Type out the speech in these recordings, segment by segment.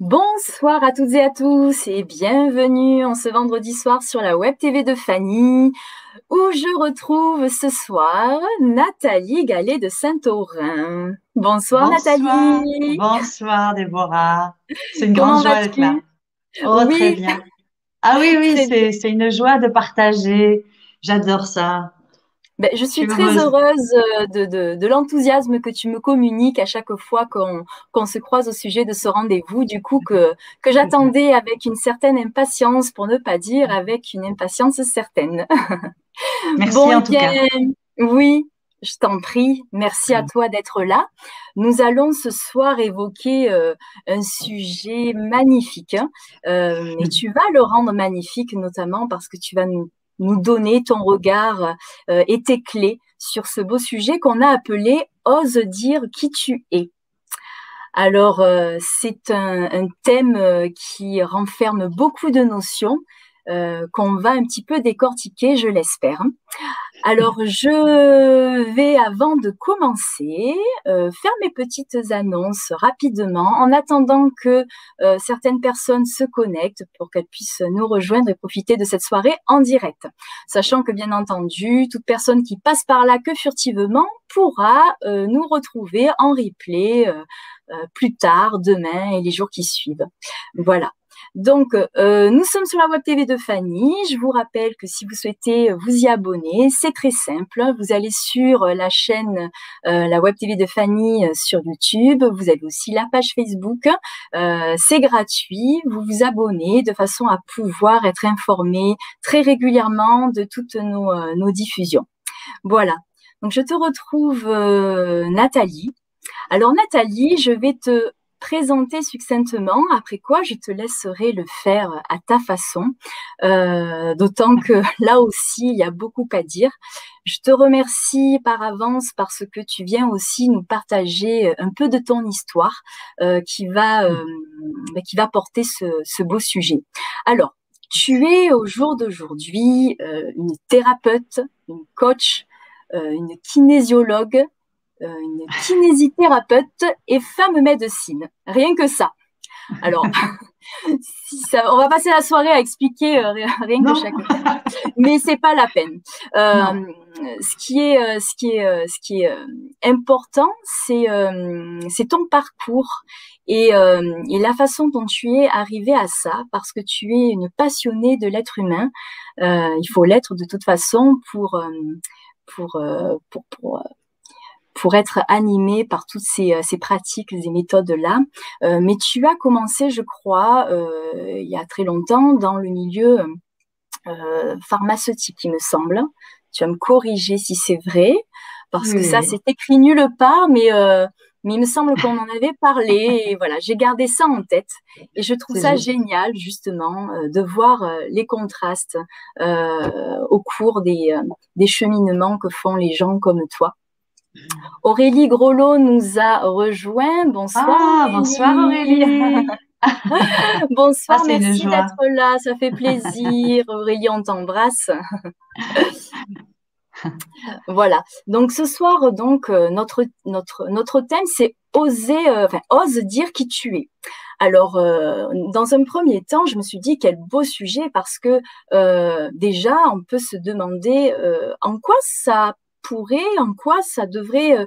Bonsoir à toutes et à tous et bienvenue en ce vendredi soir sur la web TV de Fanny où je retrouve ce soir Nathalie Gallet de Saint-Aurin. Bonsoir, Nathalie. Bonsoir Déborah. C'est une grande joie d'être là. Oh, très bien. Ah oui, oui, c'est une joie de partager. J'adore ça. Ben, je suis très heureuse euh, de, de, l'enthousiasme que tu me communiques à chaque fois qu'on se croise au sujet de ce rendez-vous, du coup que, que j'attendais avec une certaine impatience, pour ne pas dire avec une impatience certaine. Merci en tout cas. Oui, je t'en prie. Merci à toi d'être là. Nous allons ce soir évoquer euh, un sujet magnifique. Hein. Euh, et tu vas le rendre magnifique notamment parce que tu vas nous nous donner ton regard euh, et tes clés sur ce beau sujet qu'on a appelé Ose dire qui tu es. Alors, euh, c'est un, thème euh, qui renferme beaucoup de notions euh, qu'on va un petit peu décortiquer, je l'espère. Alors, je vais, avant de commencer, euh, faire mes petites annonces rapidement, en attendant que euh, certaines personnes se connectent pour qu'elles puissent nous rejoindre et profiter de cette soirée en direct. Sachant que, bien entendu, toute personne qui passe par là que furtivement pourra nous retrouver en replay plus tard, demain et les jours qui suivent. Voilà. Donc, euh, nous sommes sur la Web TV de Fanny. Je vous rappelle que si vous souhaitez vous y abonner, c'est très simple. Vous allez sur la chaîne euh, la Web TV de Fanny euh, sur YouTube. Vous avez aussi la page Facebook. c'est gratuit. Vous vous abonnez de façon à pouvoir être informé très régulièrement de toutes nos, nos diffusions. Voilà. Donc, je te retrouve, Nathalie. Alors, Nathalie, je vais te présenter succinctement, après quoi je te laisserai le faire à ta façon, euh, d'autant que là aussi, il y a beaucoup à dire. Je te remercie par avance parce que tu viens aussi nous partager un peu de ton histoire euh, qui, va, euh, bah, qui va porter ce, ce beau sujet. Alors, tu es au jour d'aujourd'hui une thérapeute, une coach, une kinésiologue, euh, une kinésithérapeute et femme médecine. Rien que ça. Alors, si ça, on va passer la soirée à expliquer euh, rien que chaque mais c'est pas la peine. Euh, ce qui est, ce qui est, ce qui est important, c'est c'est ton parcours et, et, la façon dont tu es arrivé à ça, parce que tu es une passionnée de l'être humain. il faut l'être de toute façon pour pour, pour, pour pour être animé par toutes ces, euh, ces pratiques et méthodes-là. Euh, mais tu as commencé, je crois, euh, il y a très longtemps, dans le milieu pharmaceutique, il me semble. Tu vas me corriger si c'est vrai, parce que ça, c'est écrit nulle part, mais mais il me semble qu'on en avait parlé et voilà, j'ai gardé ça en tête et je trouve ça génial justement de voir les contrastes au cours des, des cheminements que font les gens comme toi. Aurélie Grolot nous a rejoint. Bonsoir. Ah, bonsoir Aurélie. bonsoir, ah, merci d'être là, ça fait plaisir. Aurélie, on t'embrasse. voilà. Donc ce soir, donc euh, notre notre notre thème, c'est oser, euh, enfin, ose dire qui tu es. Alors, euh, dans un premier temps, je me suis dit quel beau sujet parce que déjà, on peut se demander en quoi ça pourrait, en quoi ça devrait euh,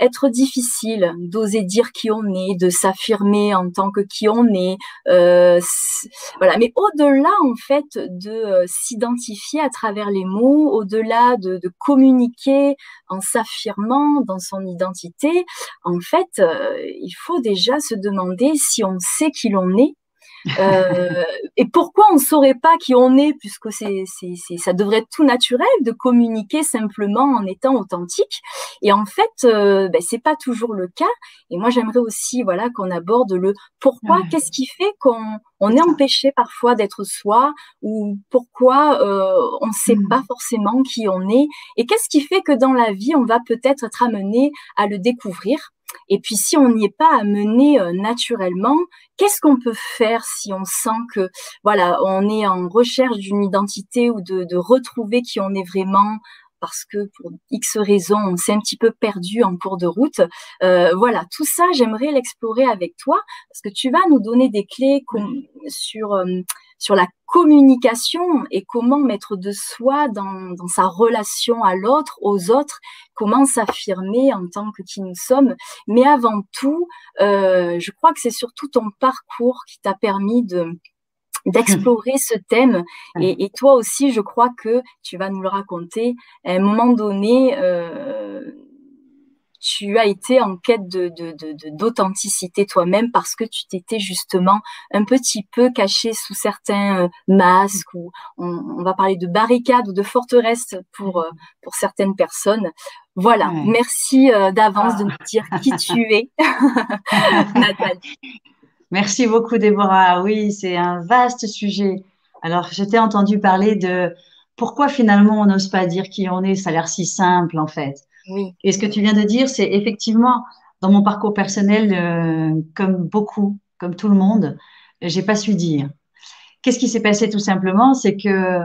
être difficile d'oser dire qui on est, de s'affirmer en tant que qui on est. Euh. Mais au-delà, en fait, de euh, s'identifier à travers les mots, au-delà de, communiquer en s'affirmant dans son identité, en fait, il faut déjà se demander si on sait qui l'on est euh, et pourquoi on ne saurait pas qui on est, puisque c'est, c'est, c'est, ça devrait être tout naturel de communiquer simplement en étant authentique. Et en fait, euh, ben, c'est pas toujours le cas. Et moi, j'aimerais aussi, voilà, qu'on aborde le pourquoi, qu'est-ce qui fait qu'on on est empêché parfois d'être soi, ou pourquoi euh, on ne sait pas mmh. forcément qui on est, et qu'est-ce qui fait que dans la vie, on va peut-être être amené à le découvrir? Et puis si on n'y est pas amené euh, naturellement, qu'est-ce qu'on peut faire si on sent que voilà, on est en recherche d'une identité ou de, de retrouver qui on est vraiment parce que pour X raisons, on s'est un petit peu perdu en cours de route? Euh, voilà, tout ça, j'aimerais l'explorer avec toi parce que tu vas nous donner des clés sur, euh, sur la communication et comment mettre de soi dans, dans sa relation à l'autre, aux autres, comment s'affirmer en tant que qui nous sommes. Mais avant tout, euh, je crois que c'est surtout ton parcours qui t'a permis de d'explorer ce thème. Et, et, toi aussi, je crois que tu vas nous le raconter. À un moment donné, euh, tu as été en quête de, d'authenticité toi-même parce que tu t'étais justement un petit peu caché sous certains euh, masques ou on, va parler de barricades ou de forteresses pour, euh, pour certaines personnes. Voilà, merci euh, d'avance de nous dire qui tu es, Nathalie. Merci beaucoup, Déborah. Oui, c'est un vaste sujet. Alors, je t'ai entendu parler de pourquoi finalement on n'ose pas dire qui on est. Ça a l'air si simple, en fait. Et ce que tu viens de dire, c'est effectivement, dans mon parcours personnel, euh, comme beaucoup, comme tout le monde, j'ai pas su dire. Qu'est-ce qui s'est passé tout simplement C'est que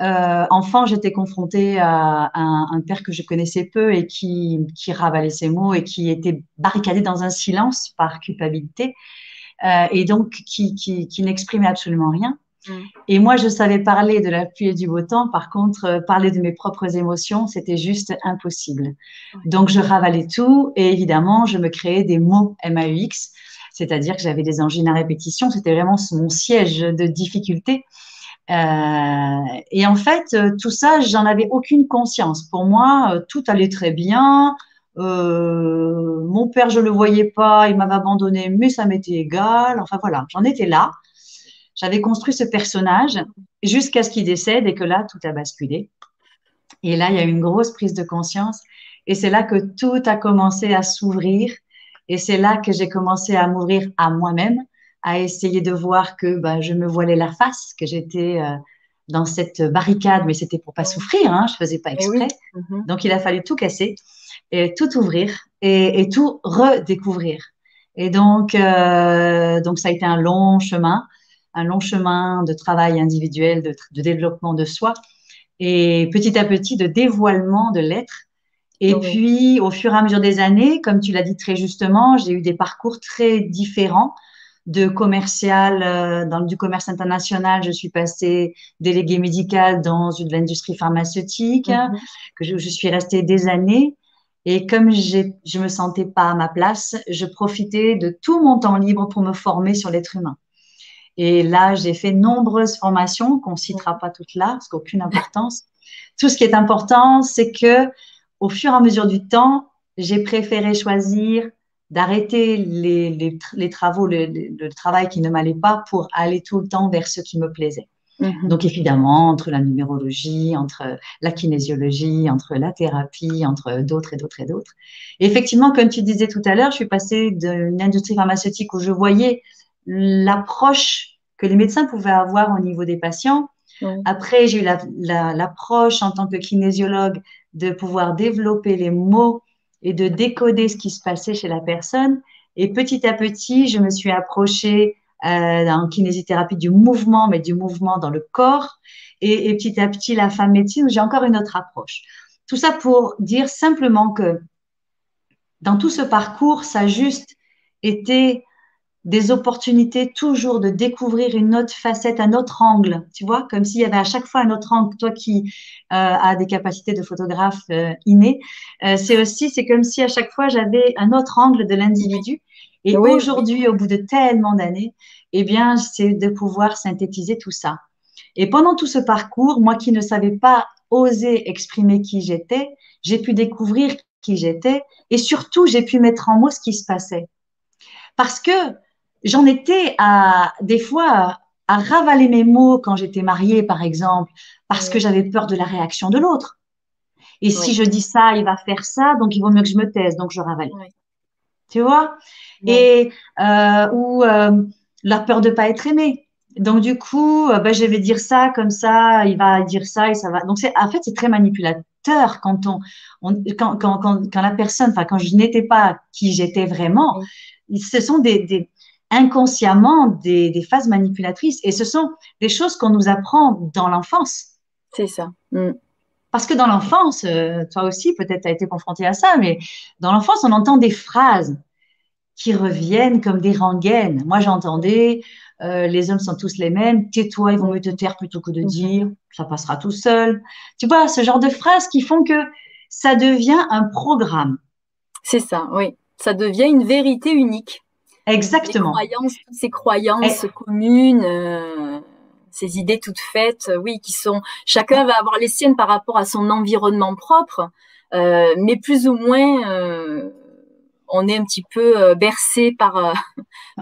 euh, enfant, j'étais confrontée à un, père que je connaissais peu et qui, ravalait ses mots et qui était barricadé dans un silence par culpabilité euh, et donc qui n'exprimait absolument rien. Et moi, je savais parler de la pluie et du beau temps. Par contre, euh, parler de mes propres émotions, c'était juste impossible. Donc, je ravalais tout et évidemment, je me créais des mots MAUX, c'est-à-dire que j'avais des engines à répétition. C'était vraiment mon siège de difficulté. Euh, et en fait, euh, tout ça, j'en avais aucune conscience. Pour moi, tout allait très bien. Euh, mon père, je le voyais pas, il m'avait abandonné, mais ça m'était égal. Enfin voilà, j'en étais là. J'avais construit ce personnage jusqu'à ce qu'il décède et que là, tout a basculé. Et là, il y a eu une grosse prise de conscience. Et c'est là que tout a commencé à s'ouvrir. Et c'est là que j'ai commencé à m'ouvrir à moi-même, à essayer de voir que ben, je me voilais la face, que j'étais euh, dans cette barricade, mais c'était pour pas souffrir, hein, je faisais pas eh exprès. Mhm. Donc il a fallu tout casser et tout ouvrir et, et tout redécouvrir. Et donc, euh, donc ça a été un long chemin un long chemin de travail individuel, de, développement de soi, et petit à petit de dévoilement de l'être. Et puis, au fur et à mesure des années, comme tu l'as dit très justement, j'ai eu des parcours très différents. De commercial, euh, dans du commerce international, je suis passée déléguée médicale dans une, l'industrie pharmaceutique, mhm. que je, je, suis restée des années. Et comme je me sentais pas à ma place, je profitais de tout mon temps libre pour me former sur l'être humain. Et là, j'ai fait nombreuses formations qu'on citera pas toutes là, parce qu'aucune importance. Tout ce qui est important, c'est que au fur et à mesure du temps, j'ai préféré choisir d'arrêter les, les, les, travaux, le, le, travail qui ne m'allait pas pour aller tout le temps vers ce qui me plaisait. Mhm. Donc évidemment, entre la numérologie, entre la kinésiologie, entre la thérapie, entre d'autres et d'autres et d'autres. Effectivement, comme tu disais tout à l'heure, je suis passée d'une industrie pharmaceutique où je voyais l'approche que les médecins pouvaient avoir au niveau des patients. Après, j'ai eu l'approche en tant que kinésiologue de pouvoir développer les mots et de décoder ce qui se passait chez la personne. Et petit à petit, je me suis approchée euh, en kinésithérapie du mouvement, mais du mouvement dans le corps. Et, et petit à petit, la femme médecine, j'ai encore une autre approche. Tout ça pour dire simplement que dans tout ce parcours, ça a juste été des opportunités toujours de découvrir une autre facette, un autre angle, tu vois, comme s'il y avait à chaque fois un autre angle. Toi qui euh, as des capacités de photographe euh, innées, euh, c'est aussi, c'est comme si à chaque fois j'avais un autre angle de l'individu. Et aujourd'hui, au bout de tellement d'années, eh bien, c'est de pouvoir synthétiser tout ça. Et pendant tout ce parcours, moi qui ne savais pas oser exprimer qui j'étais, j'ai pu découvrir qui j'étais et surtout, j'ai pu mettre en mots ce qui se passait. Parce que j'en étais à des fois à ravaler mes mots quand j'étais mariée, par exemple, parce que j'avais peur de la réaction de l'autre. Et si je dis ça, il va faire ça, donc il vaut mieux que je me taise, donc je ravale. Tu vois? Et euh, ou euh, la peur de pas être aimé. Donc du coup, euh, ben, je vais dire ça comme ça, il va dire ça et ça va. Donc c'est en fait c'est très manipulateur quand on, quand, quand, quand, quand, la personne, enfin quand je n'étais pas qui j'étais vraiment, ce sont des, des inconsciemment des, phases manipulatrices. Et ce sont des choses qu'on nous apprend dans l'enfance. C'est ça. Mm. Parce que dans l'enfance, euh, toi aussi, peut-être tu as été confronté à ça, mais dans l'enfance, on entend des phrases qui reviennent comme des rengaines. Moi, j'entendais euh, les hommes sont tous les mêmes, tais-toi, ils vont mieux te taire plutôt que de mhm. dire, ça passera tout seul. Tu vois, ce genre de phrases qui font que ça devient un programme. C'est ça, oui. Ça devient une vérité unique. Exactement. croyances, toutes ces croyances communes, euh, ces idées toutes faites, euh, oui, qui sont. Chacun va avoir les siennes par rapport à son environnement propre, mais plus ou moins on est un petit peu euh, bercé par, euh,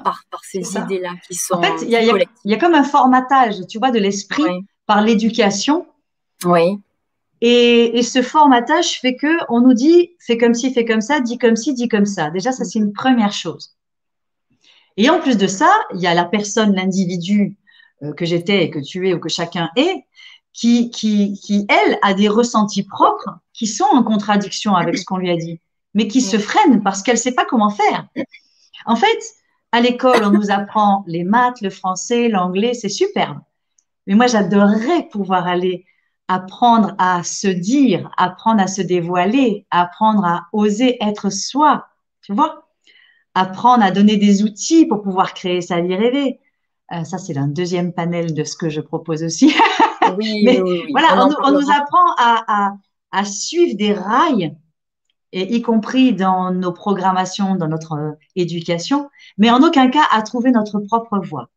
par, ces idées-là qui sont. En fait, il y, a comme un formatage, tu vois, de l'esprit par l'éducation. Oui. Et, ce formatage fait que on nous dit fais comme ci, fais comme ça, dis comme ci, dis comme ça. Déjà, ça c'est une première chose. Et en plus de ça, il y a la personne, l'individu euh, que j'étais et que tu es ou que chacun est, qui, qui, qui, elle, a des ressentis propres qui sont en contradiction avec ce qu'on lui a dit mais qui se freine parce qu'elle ne sait pas comment faire. En fait, à l'école, on nous apprend les maths, le français, l'anglais, c'est superbe. Mais moi, j'adorerais pouvoir aller apprendre à se dire, apprendre à se dévoiler, apprendre à oser être soi, tu vois Apprendre à donner des outils pour pouvoir créer sa vie rêvée. Euh, ça, c'est un deuxième panel de ce que je propose aussi. Oui, Mais voilà, on, nous apprend à, à suivre des rails et y compris dans nos programmations, dans notre euh, éducation, mais en aucun cas à trouver notre propre voie.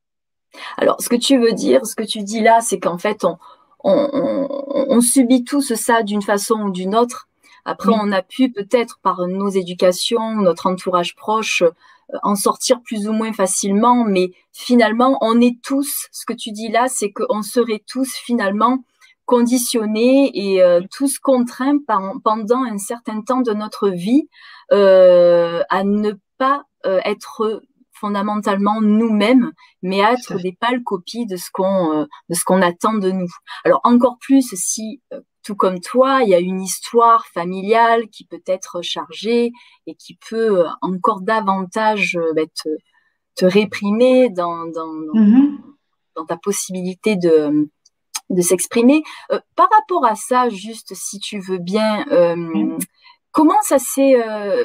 Alors, ce que tu veux dire, ce que tu dis là, c'est qu'en fait, on, on, on, subit tous ça d'une façon ou d'une autre. Après, on a pu peut-être par nos éducations, notre entourage proche, euh, en sortir plus ou moins facilement, mais finalement, on est tous, ce que tu dis là, c'est qu'on serait tous finalement conditionnés et euh, tous contraints pendant un certain temps de notre vie euh, à ne pas euh, être fondamentalement nous-mêmes, mais à être des pâles copies de ce qu'on de ce qu'on attend de nous. Alors encore plus si tout comme toi, il y a une histoire familiale qui peut être chargée et qui peut encore davantage bah, te, te, réprimer dans, dans, mm-hmm. dans ta possibilité de, de s'exprimer. Euh, par rapport à ça, juste si tu veux bien, euh, comment ça s'est, euh,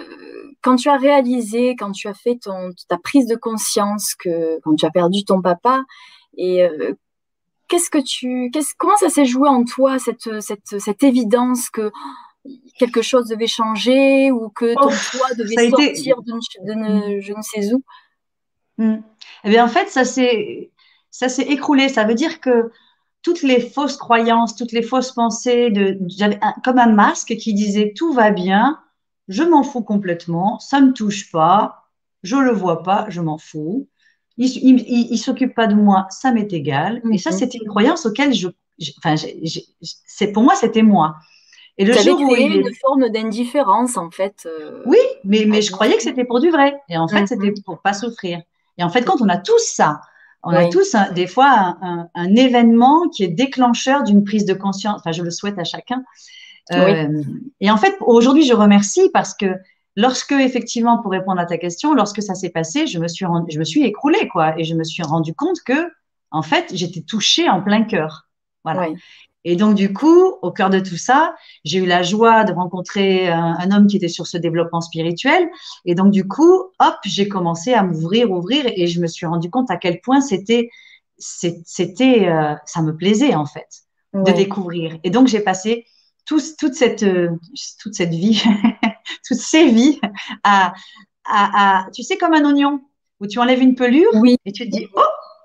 quand tu as réalisé, quand tu as fait ton, ta prise de conscience que quand tu as perdu ton papa, et qu'est-ce que tu, qu'est-ce, comment ça s'est joué en toi cette, cette, cette évidence que quelque chose devait changer ou que ton poids devait sortir de, mm. je ne sais où? Mm. Eh bien, en fait, ça s'est, ça s'est écroulé. Ça veut dire que toutes les fausses croyances, toutes les fausses pensées, de, j'avais comme un masque qui disait tout va bien, je m'en fous complètement, ça me touche pas, je le vois pas, je m'en fous. Il, il, s'occupe pas de moi, ça m'est égal. Et ça, mhm. c'était une croyance auquel je, enfin, c'est pour moi, c'était moi. Et le jour où il... une forme d'indifférence en fait. Euh, oui, mais, mais je croyais que c'était pour du vrai. Et en fait, c'était mhm. pour pas souffrir. Et en fait, quand on a tout ça, on a tous des fois un, événement qui est déclencheur d'une prise de conscience. Enfin, je le souhaite à chacun. Euh, et en fait, aujourd'hui, je remercie parce que lorsque, effectivement, pour répondre à ta question, lorsque ça s'est passé, je me suis je me suis écroulée, quoi, et je me suis rendu compte que, en fait, j'étais touchée en plein cœur. Voilà. Et donc, du coup, au cœur de tout ça, j'ai eu la joie de rencontrer un, homme qui était sur ce développement spirituel. Et donc, du coup, hop, j'ai commencé à m'ouvrir, ouvrir, et je me suis rendu compte à quel point c'était, c'était, euh, ça me plaisait en fait de découvrir. Et donc, j'ai passé toute cette, euh, toute cette vie, à, à, à, tu sais, comme un oignon où tu enlèves une pelure oui. et tu te dis, oh,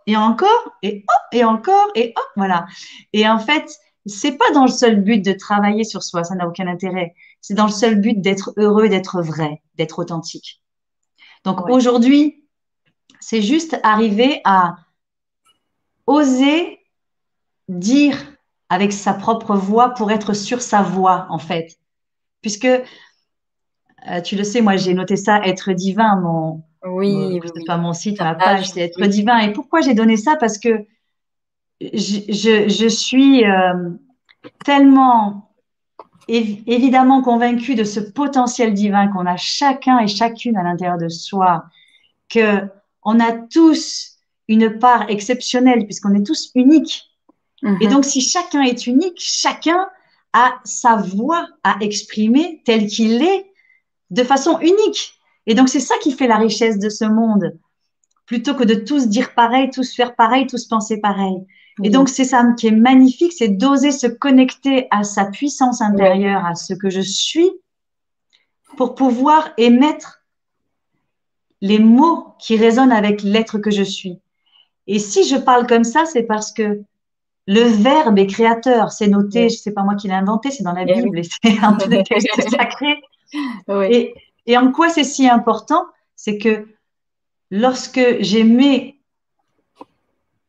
et encore, et oh, et encore, et oh, voilà. Et en fait, c'est pas dans le seul but de travailler sur soi, ça n'a aucun intérêt. C'est dans le seul but d'être heureux, d'être vrai, d'être authentique. Donc aujourd'hui, c'est juste arriver à oser dire avec sa propre voix pour être sur sa voix, en fait. Puisque, euh, tu le sais, moi, j'ai noté ça, être divin, mon, oui, pas mon site, ma page, c'est être divin. Et pourquoi j'ai donné ça? Parce que je, suis euh, tellement évidemment convaincue de ce potentiel divin qu'on a chacun et chacune à l'intérieur de soi, que on a tous une part exceptionnelle puisqu'on est tous uniques. Et mhm. donc, si chacun est unique, chacun a sa voix à exprimer tel qu'il est de façon unique. Et donc, c'est ça qui fait la richesse de ce monde. Plutôt que de tous dire pareil, tous faire pareil, tous penser pareil. Et donc, c'est ça qui est magnifique, c'est d'oser se connecter à sa puissance intérieure, à ce que je suis, pour pouvoir émettre les mots qui résonnent avec l'être que je suis. Et si je parle comme ça, c'est parce que le verbe est créateur. C'est noté, je sais pas moi qui l'ai inventé, c'est dans la Bible c'est un texte sacré. Et, et en quoi c'est si important C'est que lorsque j'aimais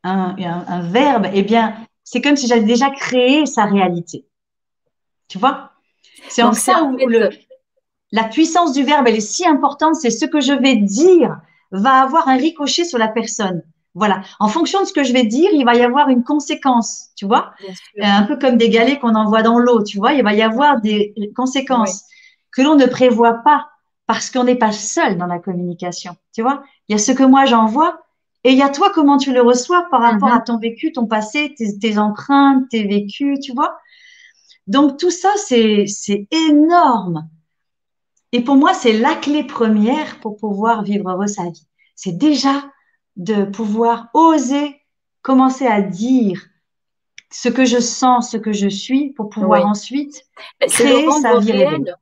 un, un, verbe, eh bien, c'est comme si j'avais déjà créé sa réalité. Tu vois? C'est en ça où le, la puissance du verbe, elle est si importante, c'est ce que je vais dire va avoir un ricochet sur la personne. Voilà. En fonction de ce que je vais dire, il va y avoir une conséquence, tu vois? Un peu comme des galets qu'on envoie dans l'eau, tu vois? Il va y avoir des conséquences que l'on ne prévoit pas parce qu'on n'est pas seul dans la communication, tu vois. Il y a ce que moi j'envoie et il y a toi comment tu le reçois par rapport à mhm. ton vécu, ton passé, tes, tes empreintes, tes vécus, tu vois. Donc tout ça, c'est énorme. Et pour moi, c'est la clé première pour pouvoir vivre heureux sa vie. C'est déjà de pouvoir oser commencer à dire ce que je sens, ce que je suis, pour pouvoir ensuite créer sa vie réelle.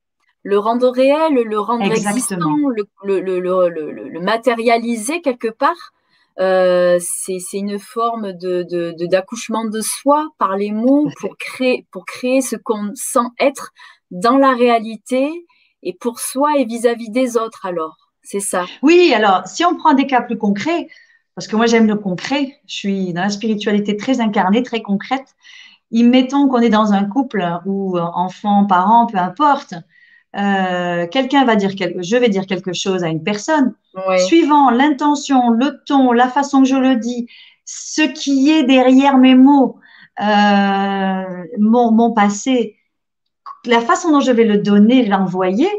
Le rendre réel, le rendre existant, le, le, le, le, matérialiser quelque part. Euh, c'est une forme de d'accouchement de, de, soi par les mots pour créer, pour créer ce qu'on sent être dans la réalité et pour soi et vis-à-vis des autres alors. C'est ça. Oui, alors si on prend des cas plus concrets, parce que moi j'aime le concret, je suis dans la spiritualité très incarnée, très concrète. Mettons qu'on est dans un couple ou enfant, parent, peu importe. Euh, quelqu'un va dire quelque, je vais dire quelque chose à une personne, suivant l'intention, le ton, la façon que je le dis, ce qui est derrière mes mots, euh, mon, mon passé, la façon dont je vais le donner, l'envoyer,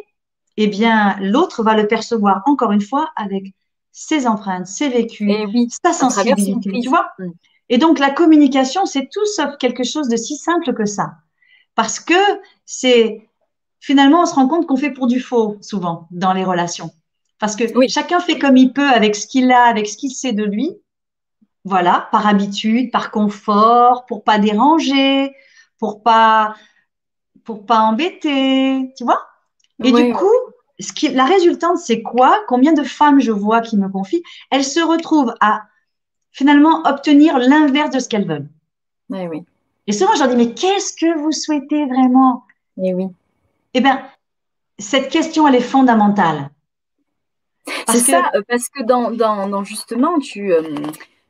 eh bien, l'autre va le percevoir encore une fois avec ses empreintes, ses vécus, eh sa sensibilité, tu vois? Mm. Et donc, la communication, c'est tout sauf quelque chose de si simple que ça. Parce que c'est, finalement, on se rend compte qu'on fait pour du faux, souvent, dans les relations. Parce que chacun fait comme il peut avec ce qu'il a, avec ce qu'il sait de lui. Voilà, par habitude, par confort, pour pas déranger, pour pas pour pas embêter, tu vois? Et du coup, ce qui, la résultante, c'est quoi? Combien de femmes je vois qui me confient? Elles se retrouvent à finalement obtenir l'inverse de ce qu'elles veulent. Eh oui. Et souvent, je leur dis, mais qu'est-ce que vous souhaitez vraiment? Eh oui. Eh bien, cette question, elle est fondamentale. C'est ça, euh, parce que dans, dans, dans justement, tu, euh,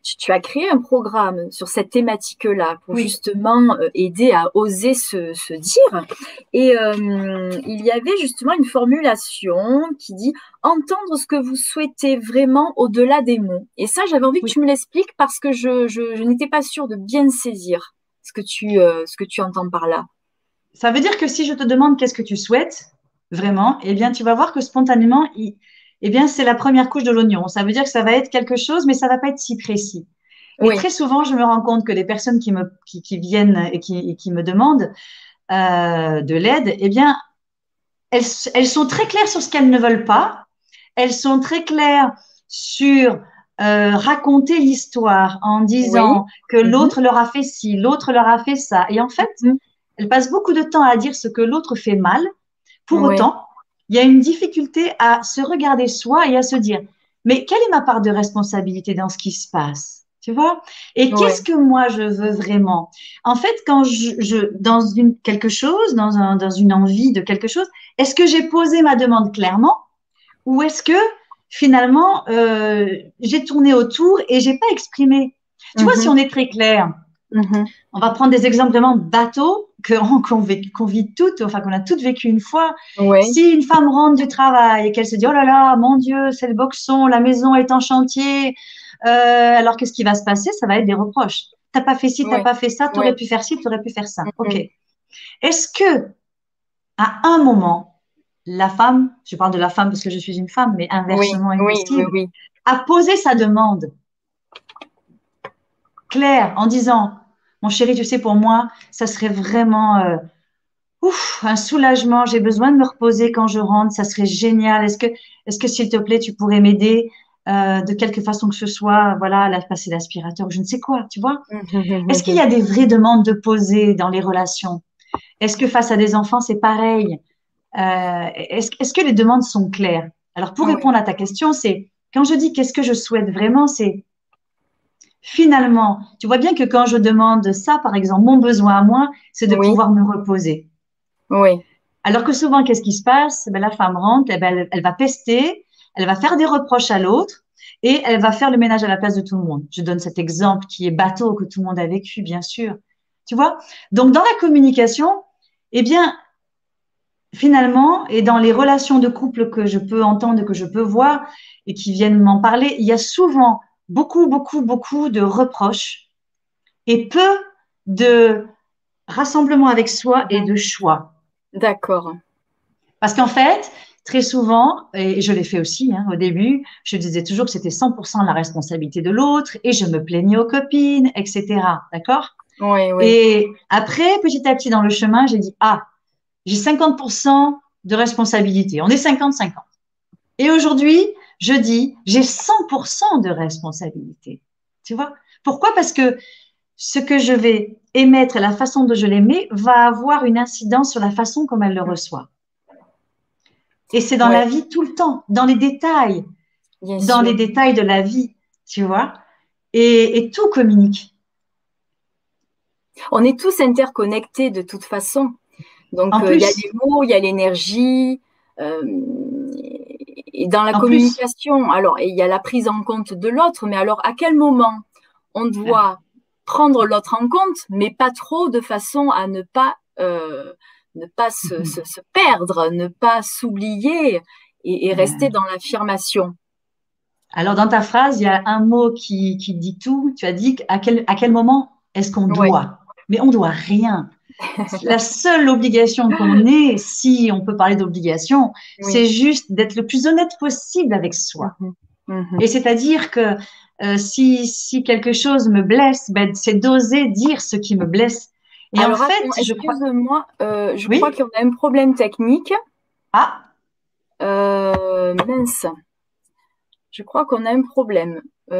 tu, as créé un programme sur cette thématique-là pour justement euh, aider à oser se, se dire. Et euh, il y avait justement une formulation qui dit entendre ce que vous souhaitez vraiment au-delà des mots. Et ça, j'avais envie que tu me l'expliques parce que je, je, n'étais pas sûre de bien saisir ce que tu, euh, ce que tu entends par là. Ça veut dire que si je te demande qu'est-ce que tu souhaites vraiment, eh bien, tu vas voir que spontanément, il eh bien, c'est la première couche de l'oignon. Ça veut dire que ça va être quelque chose, mais ça va pas être si précis. Et très souvent, je me rends compte que les personnes qui me qui, qui viennent et qui, qui me demandent euh, de l'aide, eh bien, elles, elles sont très claires sur ce qu'elles ne veulent pas. Elles sont très claires sur euh, raconter l'histoire en disant que mm-hmm. l'autre leur a fait ci, l'autre leur a fait ça. Et en fait, mm-hmm. Elles passent beaucoup de temps à dire ce que l'autre fait mal. Pour autant, il y a une difficulté à se regarder soi et à se dire, mais quelle est ma part de responsabilité dans ce qui se passe? Tu vois? Et qu'est-ce que moi je veux vraiment? En fait, quand je, je dans une quelque chose, dans, un, dans une envie de quelque chose, est-ce que j'ai posé ma demande clairement? Ou est-ce que finalement euh, j'ai tourné autour et j'ai pas exprimé? Tu vois, si mhm. on est très clair, mhm. on va prendre des exemples vraiment bateaux qu'on vit toutes, enfin qu'on a toutes vécu une fois. Si une femme rentre du travail et qu'elle se dit oh là là, mon Dieu, c'est le boxon, la maison est en chantier, euh, alors qu'est-ce qui va se passer? Ça va être des reproches. T'as pas fait ci, t'as pas fait ça, t'aurais pu faire ci, t'aurais pu faire ça. Mm-hmm. Ok. Est-ce que à un moment, la femme, je parle de la femme parce que je suis une femme, mais inversement oui, a posé sa demande? Claire en disant mon chéri, tu sais, pour moi, ça serait vraiment euh, ouf, un soulagement, j'ai besoin de me reposer quand je rentre, ça serait génial. Est-ce que, est-ce que s'il te plaît, tu pourrais m'aider euh, de quelque façon que ce soit, voilà, à passer l'aspirateur, je ne sais quoi, tu vois? Est-ce qu'il y a des vraies demandes de poser dans les relations? Est-ce que face à des enfants, c'est pareil? Euh, est-ce, est-ce que les demandes sont claires? Alors, pour répondre à ta question, c'est quand je dis qu'est-ce que je souhaite vraiment, c'est finalement, tu vois bien que quand je demande ça, par exemple, mon besoin à moi, c'est de pouvoir me reposer. Oui. Alors que souvent, qu'est-ce qui se passe? Ben, La femme rentre, eh ben, elle, va pester, elle va faire des reproches à l'autre et elle va faire le ménage à la place de tout le monde. Je donne cet exemple qui est bateau, que tout le monde a vécu, bien sûr. Tu vois? Donc, dans la communication, eh bien, finalement, et dans les relations de couple que je peux entendre, que je peux voir et qui viennent m'en parler, il y a souvent beaucoup, beaucoup, beaucoup de reproches et peu de rassemblement avec soi et de choix. D'accord. Parce qu'en fait, très souvent, et je l'ai fait aussi hein, au début, je disais toujours que c'était 100% la responsabilité de l'autre et je me plaignais aux copines, etc. D'accord? Oui, oui. Et après, petit à petit dans le chemin, j'ai dit, ah, j'ai 50% de responsabilité. On est 50-50. Et aujourd'hui, je dis, j'ai 100% de responsabilité. Tu vois? Pourquoi? Parce que ce que je vais émettre et la façon dont je l'émets va avoir une incidence sur la façon comme elle le reçoit. Et c'est dans la vie tout le temps, dans les détails, dans les détails de la vie, tu vois? Et, tout communique. On est tous interconnectés de toute façon. Donc, euh, il y a les mots, il y a l'énergie. Euh, et dans la communication, alors, il y a la prise en compte de l'autre, mais alors à quel moment on doit prendre l'autre en compte, mais pas trop de façon à ne pas, euh, ne pas se, se, perdre, ne pas s'oublier et, rester dans l'affirmation? Alors, dans ta phrase, il y a un mot qui, qui dit tout. Tu as dit à quel, à quel moment est-ce qu'on doit? Mais on doit rien. La seule obligation qu'on ait, si on peut parler d'obligation, c'est juste d'être le plus honnête possible avec soi. Mhm. Mhm. Et c'est-à-dire que euh, si, si quelque chose me blesse, ben, c'est d'oser dire ce qui me blesse. Et en fait, je crois... moi euh, je crois y a un problème technique. Ah. Euh, mince. Je crois qu'on a un problème.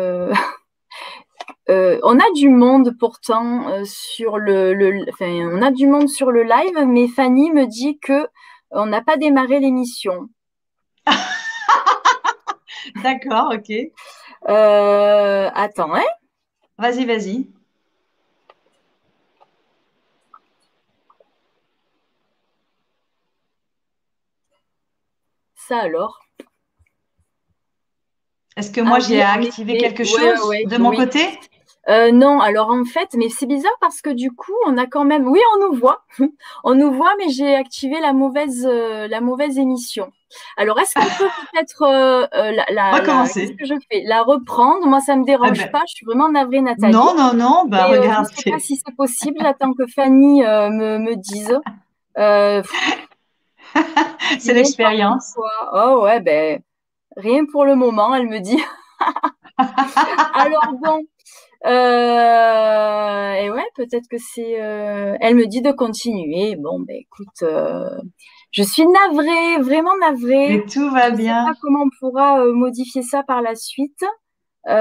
Euh, on a du monde pourtant euh, sur le, enfin, on a du monde sur le live, mais Fanny me dit que on n'a pas démarré l'émission. D'accord, ok. Euh, attends, hein Vas-y, vas-y. Ça alors? Est-ce que moi ah j'ai activé quelque chose de mon côté? Euh, non, alors en fait, mais c'est bizarre parce que du coup, on a quand même, oui, on nous voit, on nous voit, mais j'ai activé la mauvaise, euh, la mauvaise émission. Alors, est-ce qu'on peut peut-être euh, la, la, Recommencer. que je fais? La reprendre? Moi, ça me dérange eh ben. pas. Je suis vraiment navrée, Nathalie. Non, non, non. Bah, regarde. je ne sais pas si c'est possible. J'attends que Fanny me, me dise. c'est l'expérience. Oh ouais, ben rien pour le moment. Elle me dit. Alors bon. Euh, et ouais, peut-être que c'est. Euh, elle me dit de continuer. Bon, ben écoute, euh, je suis navrée, vraiment navrée. Et tout va je bien. Sais pas comment on pourra modifier ça par la suite. je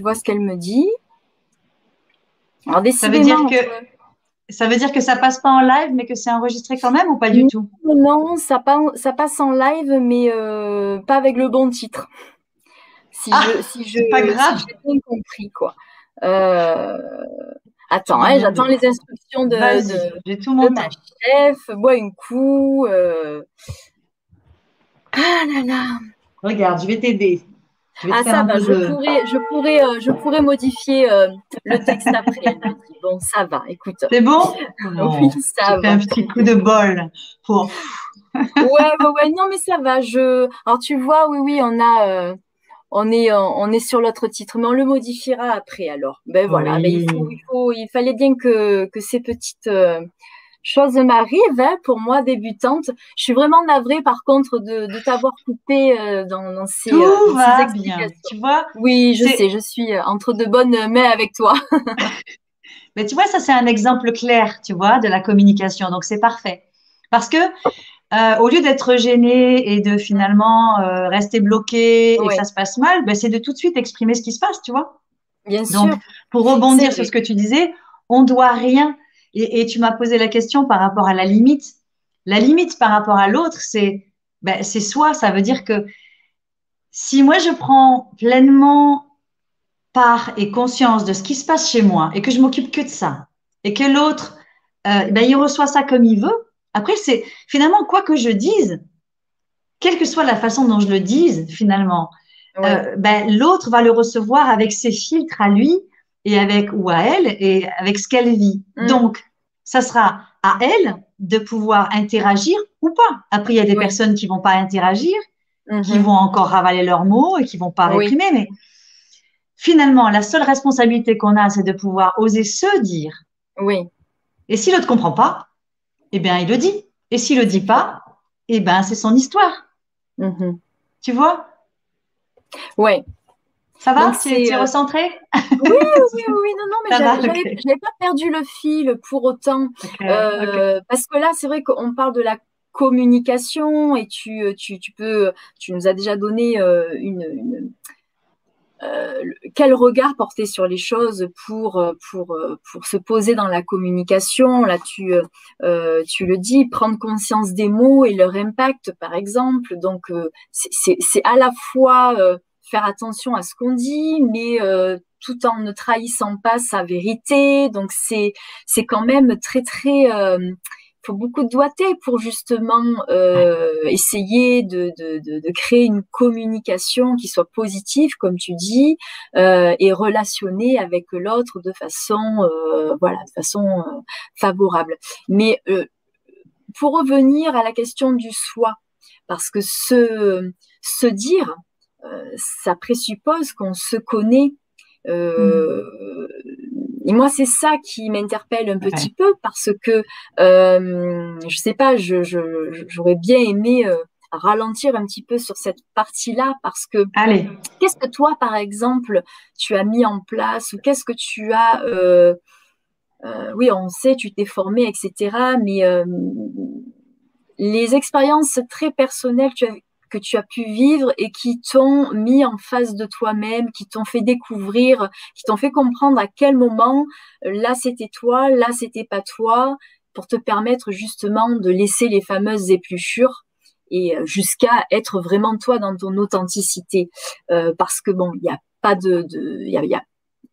vois ce qu'elle me dit. Alors, ça veut dire que. Ça veut dire que ça passe pas en live, mais que c'est enregistré quand même ou pas du tout? Non, ça, ça passe en live, mais pas avec le bon titre si ah, je, si je, pas grave. j'ai bien compris quoi. Euh, attends, hein, j'attends les instructions de, de, tout mon ma chef. Bois une coup. Euh... Ah là là. Regarde, je vais t'aider. Ah ça va, je, pourrais, je, pourrais, euh, je pourrais modifier euh, le texte après. bon, ça va, écoute. C'est bon? Oui, ça va. un petit coup de bol pour. ouais, ouais, ouais, non, mais ça va. Je... Alors, tu vois, oui, oui, on a, on est, on est sur l'autre titre, mais on le modifiera après alors. Ben voilà, ben, il, faut, il, faut, il, fallait bien que, que ces petites euh, choses m'arrivent hein, pour moi débutante. Je suis vraiment navrée par contre de, de t'avoir coupé euh, dans, dans, ces, Tout euh, va bien, tu vois. Oui, je sais, je suis entre de bonnes mains avec toi. Mais tu vois, ça c'est un exemple clair, tu vois, de la communication. Donc c'est parfait. Parce que euh, au lieu d'être gêné et de finalement euh, rester bloqué et que ça se passe mal, ben, c'est de tout de suite exprimer ce qui se passe, tu vois. Bien Donc, sûr. pour rebondir sur ce que tu disais, on doit rien. Et, et tu m'as posé la question par rapport à la limite. La limite par rapport à l'autre, c'est ben, c'est soi. Ça veut dire que si moi je prends pleinement part et conscience de ce qui se passe chez moi et que je m'occupe que de ça et que l'autre, euh, ben, il reçoit ça comme il veut, après, c'est finalement quoi que je dise, quelle que soit la façon dont je le dise, finalement, euh, ben, l'autre va le recevoir avec ses filtres à lui et avec ou à elle et avec ce qu'elle vit. Mm. Donc, ça sera à elle de pouvoir interagir ou pas. Après, il y a des personnes qui vont pas interagir, qui mm-hmm. vont encore ravaler leurs mots et qui vont pas réprimer. Mais finalement, la seule responsabilité qu'on a, c'est de pouvoir oser se dire. Oui. Et si l'autre comprend pas, eh bien, il le dit. Et s'il le dit pas, eh ben, c'est son histoire. Mm-hmm. Tu vois? Ouais. Ça va? Tu es, euh, recentré? Oui, oui, oui, non, non, mais je n'avais pas perdu le fil pour autant. Euh, parce que là, c'est vrai qu'on parle de la communication et tu, tu, tu, peux, tu nous as déjà donné euh, une euh, quel regard porter sur les choses pour, euh, pour, euh, pour se poser dans la communication? Là, tu, tu le dis, prendre conscience des mots et leur impact, par exemple. Donc, c'est à la fois faire attention à ce qu'on dit, mais tout en ne trahissant pas sa vérité. Donc, c'est quand même très, très beaucoup de doigté pour justement euh, essayer de, de, de, créer une communication qui soit positive, comme tu dis, euh, et relationner avec l'autre de façon, euh, voilà, de façon favorable. Mais pour revenir à la question du soi, parce que se, se dire, ça présuppose qu'on se connaît. Euh, et moi, c'est ça qui m'interpelle un petit peu parce que, euh, je sais pas, j'aurais je, bien aimé euh, ralentir un petit peu sur cette partie-là parce que Allez. qu'est-ce que toi, par exemple, tu as mis en place ou qu'est-ce que tu as... Euh, euh, oui, on sait, tu t'es formé, etc. Mais les expériences très personnelles tu as, que tu as pu vivre et qui t'ont mis en face de toi-même, qui t'ont fait découvrir, qui t'ont fait comprendre à quel moment euh, là c'était toi, là c'était pas toi, pour te permettre justement de laisser les fameuses épluchures et euh, jusqu'à être vraiment toi dans ton authenticité. Euh, parce que bon, il n'y a pas de, il y a,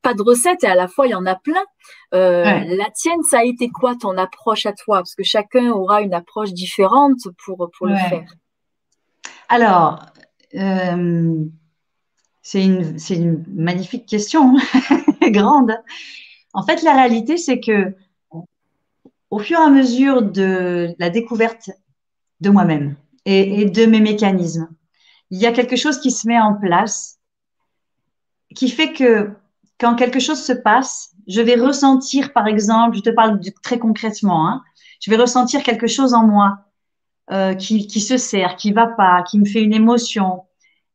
pas de recette et à la fois il y en a plein. La tienne, ça a été quoi ton approche à toi? Parce que chacun aura une approche différente pour, pour le faire. Alors, euh, c'est une, magnifique question, grande. En fait, la réalité, c'est que au fur et à mesure de la découverte de moi-même et, de mes mécanismes, il y a quelque chose qui se met en place qui fait que quand quelque chose se passe, je vais ressentir, par exemple, je te parle très concrètement, hein, je vais ressentir quelque chose en moi euh, qui, qui, se sert, qui va pas, qui me fait une émotion.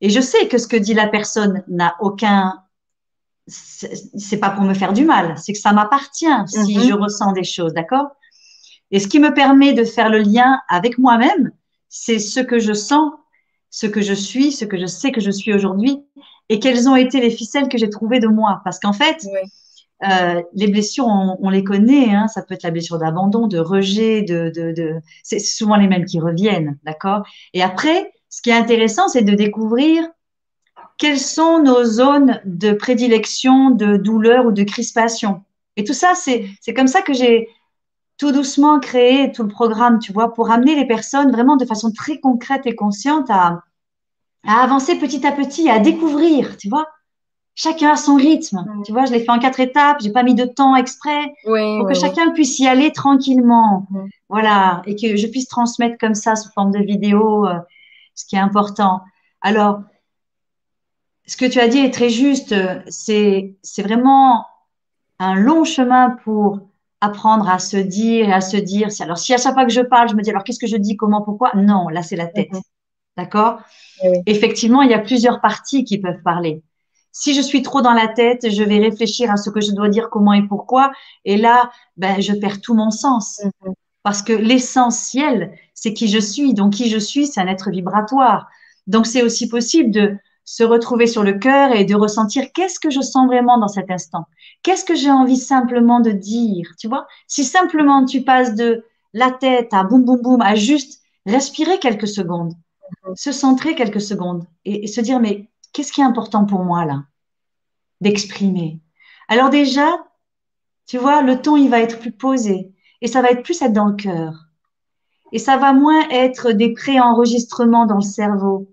Et je sais que ce que dit la personne n'a aucun, c'est pas pour me faire du mal, c'est que ça m'appartient si mhm. je ressens des choses, d'accord? Et ce qui me permet de faire le lien avec moi-même, c'est ce que je sens, ce que je suis, ce que je sais que je suis aujourd'hui, et quelles ont été les ficelles que j'ai trouvées de moi. Parce qu'en fait, euh, les blessures, on, les connaît. Hein, ça peut être la blessure d'abandon, de rejet, de, de, de... c'est souvent les mêmes qui reviennent, d'accord? Et après, ce qui est intéressant, c'est de découvrir quelles sont nos zones de prédilection, de douleur ou de crispation. Et tout ça, c'est comme ça que j'ai tout doucement créé tout le programme, tu vois, pour amener les personnes vraiment de façon très concrète et consciente à, à avancer petit à petit, à découvrir, tu vois? Chacun a son rythme. Tu vois, je l'ai fait en quatre étapes, j'ai pas mis de temps exprès pour que chacun puisse y aller tranquillement. Voilà, et que je puisse transmettre comme ça sous forme de vidéo euh, ce qui est important. Alors, ce que tu as dit est très juste. C'est c'est vraiment un long chemin pour apprendre à se dire et à se dire. Alors, si à chaque fois que je parle, je me dis alors qu'est-ce que je dis, comment, pourquoi? Non, là c'est la tête. D'accord? Effectivement, il y a plusieurs parties qui peuvent parler. Si je suis trop dans la tête, je vais réfléchir à ce que je dois dire, comment et pourquoi. Et là, ben, je perds tout mon sens. Mm-hmm. Parce que l'essentiel, c'est qui je suis. Donc, qui je suis, c'est un être vibratoire. Donc, c'est aussi possible de se retrouver sur le cœur et de ressentir qu'est-ce que je sens vraiment dans cet instant. Qu'est-ce que j'ai envie simplement de dire, tu vois? Si simplement tu passes de la tête à boum boum boum à juste respirer quelques secondes, se centrer quelques secondes et, se dire mais qu'est-ce qui est important pour moi là D'exprimer? Alors déjà, tu vois, le ton il va être plus posé et ça va être plus être dans le cœur. Et ça va moins être des préenregistrements dans le cerveau.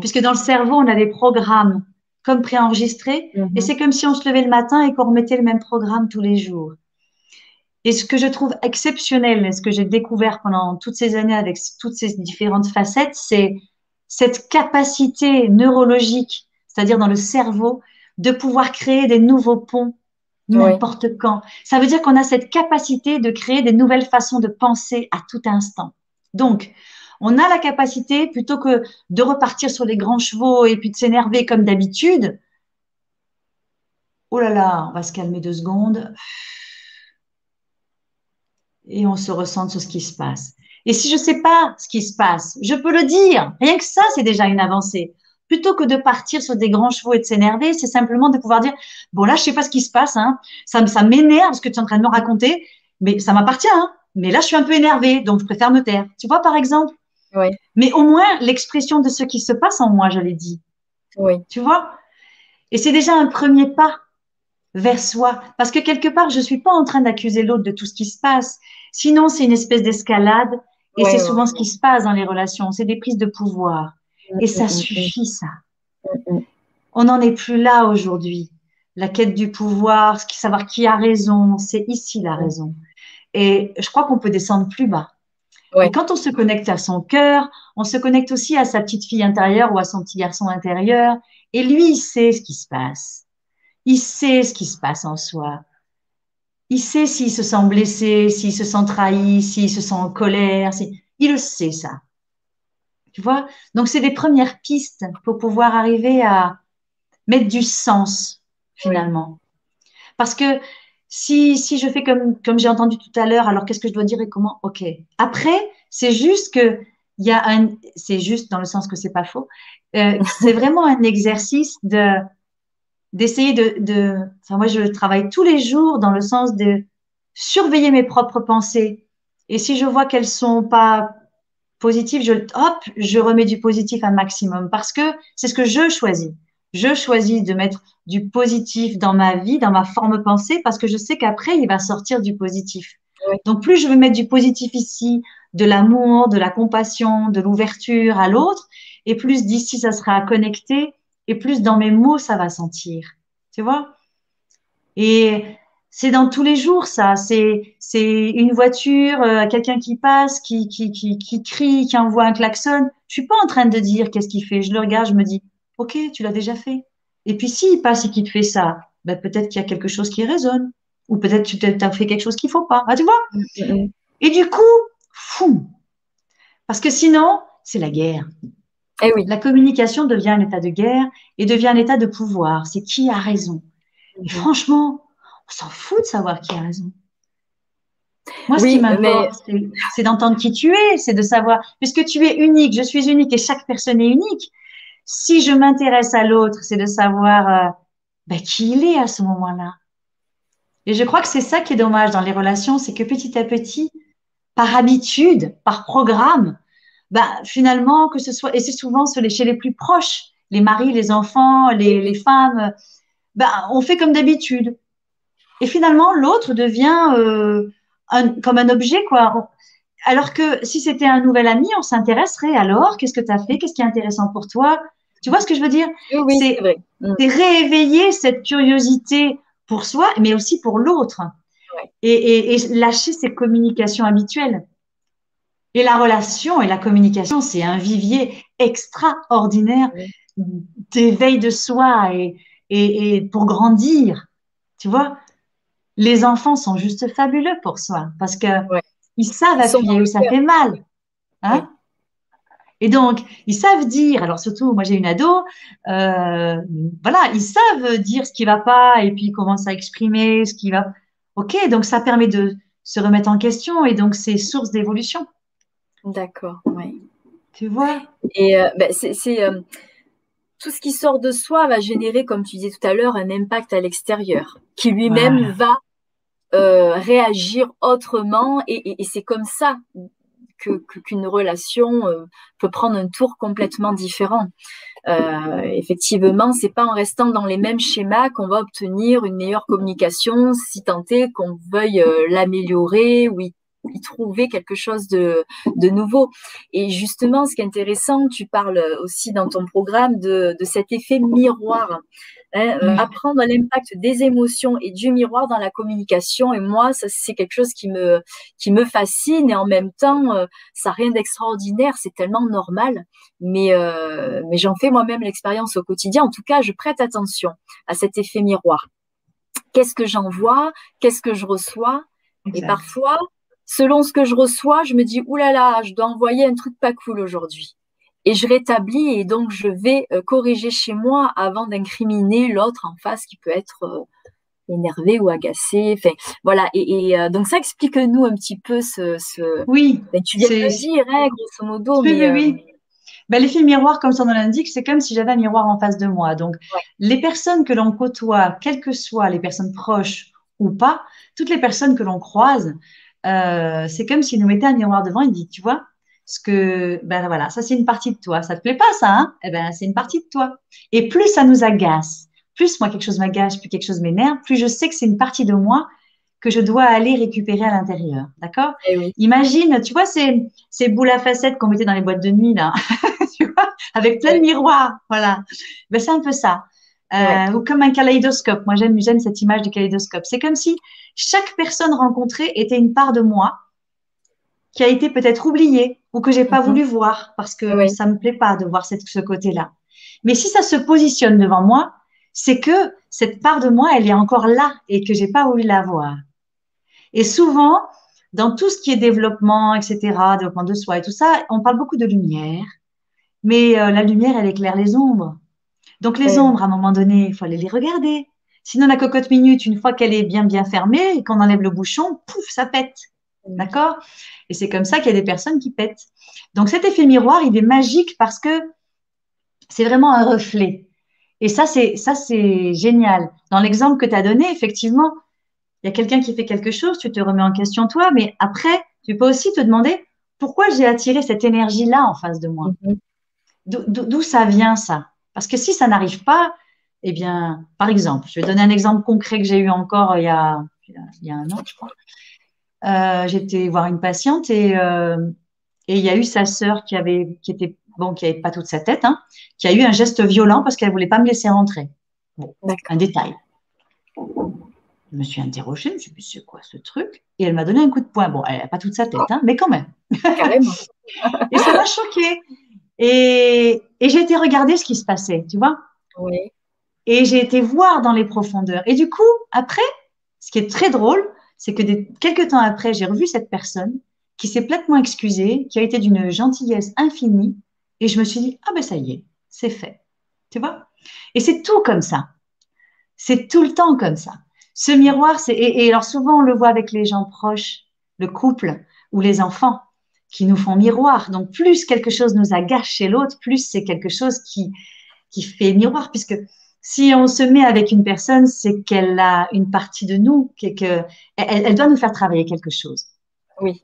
Puisque dans le cerveau, on a des programmes comme préenregistrés. Et mhm. c'est comme si on se levait le matin et qu'on remettait le même programme tous les jours. Et ce que je trouve exceptionnel, ce que j'ai découvert pendant toutes ces années avec toutes ces différentes facettes, c'est cette capacité neurologique, c'est-à-dire dans le cerveau, de pouvoir créer des nouveaux ponts n'importe quand. Ça veut dire qu'on a cette capacité de créer des nouvelles façons de penser à tout instant. Donc, on a la capacité, plutôt que de repartir sur les grands chevaux et puis de s'énerver comme d'habitude, oh là là, on va se calmer deux secondes et on se ressent sur ce qui se passe. Et si je ne sais pas ce qui se passe, je peux le dire. Rien que ça, c'est déjà une avancée. Plutôt que de partir sur des grands chevaux et de s'énerver, c'est simplement de pouvoir dire bon là, je sais pas ce qui se passe, hein. ça, ça m'énerve ce que tu es en train de me raconter, mais ça m'appartient. Hein. Mais là, je suis un peu énervée, donc je préfère me taire. Tu vois, par exemple? Oui. Mais au moins l'expression de ce qui se passe en moi, je l'ai dit. Oui. Tu vois? Et c'est déjà un premier pas vers soi. Parce que quelque part, je suis pas en train d'accuser l'autre de tout ce qui se passe. Sinon, c'est une espèce d'escalade. Et c'est souvent ce qui se passe dans les relations. C'est des prises de pouvoir. Et ça suffit, ça. On n'en est plus là aujourd'hui. La quête du pouvoir, savoir qui a raison, c'est ici la raison. Et je crois qu'on peut descendre plus bas. Et quand on se connecte à son cœur, on se connecte aussi à sa petite fille intérieure ou à son petit garçon intérieur. Et lui, il sait ce qui se passe. Il sait ce qui se passe en soi. Il sait s'il se sent blessé, s'il se sent trahi, s'il se sent en colère. Il le sait, ça. Tu vois? Donc, c'est des premières pistes pour pouvoir arriver à mettre du sens, finalement. Parce que si, si je fais comme, comme j'ai entendu tout à l'heure, alors qu'est-ce que je dois dire et comment? Ok. Après, c'est juste que il y a un, c'est juste dans le sens que c'est pas faux. Euh, c'est vraiment un exercice de d'essayer de, de, enfin moi je travaille tous les jours dans le sens de surveiller mes propres pensées. Et si je vois qu'elles sont pas positives, je hop, je remets du positif un maximum parce que c'est ce que je choisis. Je choisis de mettre du positif dans ma vie, dans ma forme pensée, parce que je sais qu'après, il va sortir du positif. Donc, plus je vais mettre du positif ici, de l'amour, de la compassion, de l'ouverture à l'autre, et plus d'ici, ça sera connecté, et plus dans mes mots, ça va sentir. Tu vois? Et c'est dans tous les jours, ça. C'est, c'est une voiture, euh, quelqu'un qui passe, qui, qui, qui, qui crie, qui envoie un klaxon. Je suis pas en train de dire qu'est-ce qu'il fait. Je le regarde, je me dis, Ok, tu l'as déjà fait. Et puis s'il passe et qu'il te fait ça, ben, peut-être qu'il y a quelque chose qui résonne. Ou peut-être tu as fait quelque chose qu'il faut pas. Ah, tu vois? Mm-hmm. Et du coup, fou. Parce que sinon, c'est la guerre. Et eh oui. La communication devient un état de guerre et devient un état de pouvoir. C'est qui a raison. Et mm-hmm. franchement, on s'en fout de savoir qui a raison. Moi, ce qui m'importe, c'est d'entendre qui tu es, c'est de savoir, puisque tu es unique, je suis unique et chaque personne est unique. Si je m'intéresse à l'autre, c'est de savoir euh, ben, qui il est à ce moment-là. Et je crois que c'est ça qui est dommage dans les relations, c'est que petit à petit, par habitude, par programme, ben, finalement, que ce soit, et c'est souvent chez les plus proches, les maris, les enfants, les, femmes, ben, on fait comme d'habitude. Et finalement, l'autre devient euh, comme un objet, quoi. Alors que si c'était un nouvel ami, on s'intéresserait alors, qu'est-ce que tu as fait, qu'est-ce qui est intéressant pour toi, tu vois ce que je veux dire? Oui, c'est vrai. Mm. Rééveiller cette curiosité pour soi, mais aussi pour l'autre. Et, lâcher ces communications habituelles. Et la relation et la communication, c'est un vivier extraordinaire d'éveil de soi et, et, pour grandir. Tu vois, les enfants sont juste fabuleux pour soi parce que ils savent appuyer où ça fait mal. Hein Et donc, ils savent dire, alors surtout, moi j'ai une ado, euh, voilà, ils savent dire ce qui va pas et puis ils commencent à exprimer ce qui va. Ok, donc ça permet de se remettre en question et donc c'est source d'évolution. D'accord, oui. Tu vois? Et euh, c'est euh, tout ce qui sort de soi va générer, comme tu disais tout à l'heure, un impact à l'extérieur qui lui-même va euh, réagir autrement et, et, c'est comme ça que qu'une relation peut prendre un tour complètement différent. Euh, effectivement, c'est pas en restant dans les mêmes schémas qu'on va obtenir une meilleure communication, si tant est qu'on veuille euh, l'améliorer ou y, trouver quelque chose de, de, nouveau. Et justement, ce qui est intéressant, tu parles aussi dans ton programme de, de cet effet miroir. Hein, euh, apprendre l'impact des émotions et du miroir dans la communication. Et moi, ça, c'est quelque chose qui me, qui me fascine et en même temps, euh, ça n'a rien d'extraordinaire, c'est tellement normal. Mais, euh, mais j'en fais moi-même l'expérience au quotidien. En tout cas, je prête attention à cet effet miroir. Qu'est-ce que j'envoie? Qu'est-ce que je reçois? Et parfois, selon ce que je reçois, je me dis, oulala, là là, je dois envoyer un truc pas cool aujourd'hui et je rétablis et donc je vais euh, corriger chez moi avant d'incriminer l'autre en face qui peut être euh, énervé ou agacé. Enfin, voilà. Et, euh, donc ça explique-nous un petit peu ce. Oui. Ben, tu viens de le dire, hein, grosso modo. Oui, mais, oui, oui. Ben, l'effet miroir, comme son nom l'indique, c'est comme si j'avais un miroir en face de moi. Donc, les personnes que l'on côtoie, quelles que soient les personnes proches ou pas, toutes les personnes que l'on croise, c'est comme s'ils nous mettaient un miroir devant et dit, tu vois, ce que, ben voilà, ça c'est une partie de toi. Ça te plaît pas ça, hein? Eh ben c'est une partie de toi. Et plus ça nous agace, plus moi quelque chose m'agace, plus quelque chose m'énerve, plus je sais que c'est une partie de moi que je dois aller récupérer à l'intérieur. D'accord? Eh Imagine, tu vois ces, ces boules à facettes qu'on mettait dans les boîtes de nuit là, tu vois, avec plein de miroirs, voilà. Ben c'est un peu ça. Euh, ou comme un kaléidoscope. Moi j'aime j'aime cette image du kaléidoscope. C'est comme si chaque personne rencontrée était une part de moi qui a été peut-être oublié ou que j'ai pas mhm. voulu voir parce que ça me plaît pas de voir cette, ce côté-là. Mais si ça se positionne devant moi, c'est que cette part de moi, elle est encore là et que j'ai pas voulu la voir. Et souvent, dans tout ce qui est développement, etc., développement de soi et tout ça, on parle beaucoup de lumière, mais euh, la lumière, elle éclaire les ombres. Donc les ombres, à un moment donné, il faut aller les regarder. Sinon, la cocotte minute, une fois qu'elle est bien bien fermée et qu'on enlève le bouchon, pouf, ça pète. D'accord? Et c'est comme ça qu'il y a des personnes qui pètent. Donc cet effet miroir, il est magique parce que c'est vraiment un reflet. Et ça, c'est ça, c'est génial. Dans l'exemple que tu as donné, effectivement, il y a quelqu'un qui fait quelque chose, tu te remets en question toi, mais après, tu peux aussi te demander pourquoi j'ai attiré cette énergie-là en face de moi. Mm-hmm. D'où ça vient ça? Parce que si ça n'arrive pas, eh bien, par exemple, je vais donner un exemple concret que j'ai eu encore il y a, il y a un an, je crois. Euh, j'étais voir une patiente et euh, et il y a eu sa sœur qui avait qui était bon qui avait pas toute sa tête hein, qui a eu un geste violent parce qu'elle voulait pas me laisser rentrer. Bon, un détail. Je me suis interrogée, je me suis dit, c'est quoi ce truc? Et elle m'a donné un coup de poing. Bon, elle n'a pas toute sa tête, hein, mais quand même. Carrément. et ça m'a choquée. Et, et j'ai été regarder ce qui se passait, tu vois Oui. Et j'ai été voir dans les profondeurs. Et du coup, après, ce qui est très drôle, c'est que quelques temps après, j'ai revu cette personne qui s'est platement excusée, qui a été d'une gentillesse infinie, et je me suis dit, ah ben ça y est, c'est fait. Tu vois? Et c'est tout comme ça. C'est tout le temps comme ça. Ce miroir, c'est et, alors souvent on le voit avec les gens proches, le couple ou les enfants qui nous font miroir. Donc plus quelque chose nous agace chez l'autre, plus c'est quelque chose qui qui fait miroir, puisque si on se met avec une personne, c'est qu'elle a une partie de nous, que, elle, doit nous faire travailler quelque chose. Oui.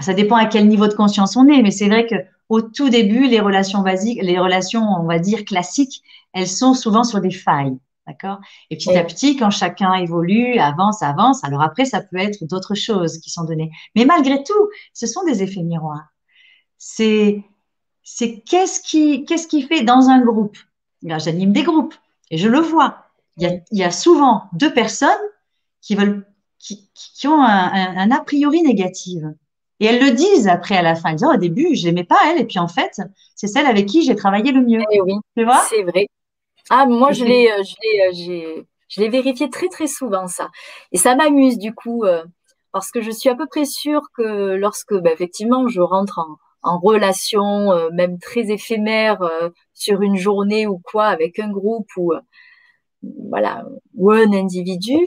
Ça dépend à quel niveau de conscience on est, mais c'est vrai que au tout début, les relations basiques, les relations, on va dire classiques, elles sont souvent sur des failles, d'accord? Et petit à petit, quand chacun évolue, avance, avance, alors après, ça peut être d'autres choses qui sont données. Mais malgré tout, ce sont des effets miroirs. C'est, c'est qu'est-ce qui, qu'est-ce qui fait dans un groupe? J'anime des groupes. Et je le vois. Il y a, souvent deux personnes qui veulent, qui, ont un, a priori négatif. Et elles le disent après à la fin. Elles disent, oh, au début, je l'aimais pas elle. Et puis en fait, c'est celle avec qui j'ai travaillé le mieux. Eh oui, tu vois? C'est vrai. Ah, moi, je l'ai, euh, euh, je l'ai, vérifié très, très souvent, ça. Et ça m'amuse, du coup, euh, parce que je suis à peu près sûre que lorsque, bah, effectivement, je rentre en, en relation, même très éphémère, sur une journée ou quoi, avec un groupe ou voilà ou un individu.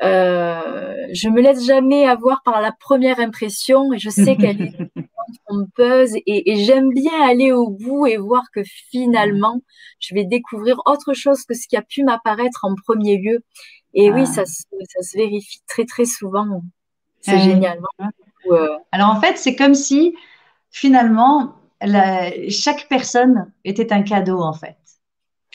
Je me laisse jamais avoir par la première impression et je sais qu'elle est trompeuse et, et j'aime bien aller au bout et voir que finalement je vais découvrir autre chose que ce qui a pu m'apparaître en premier lieu. Et oui, ah. ça, ça se vérifie très très souvent. C'est génial. Euh, Alors en fait, c'est comme si finalement la, chaque personne était un cadeau en fait.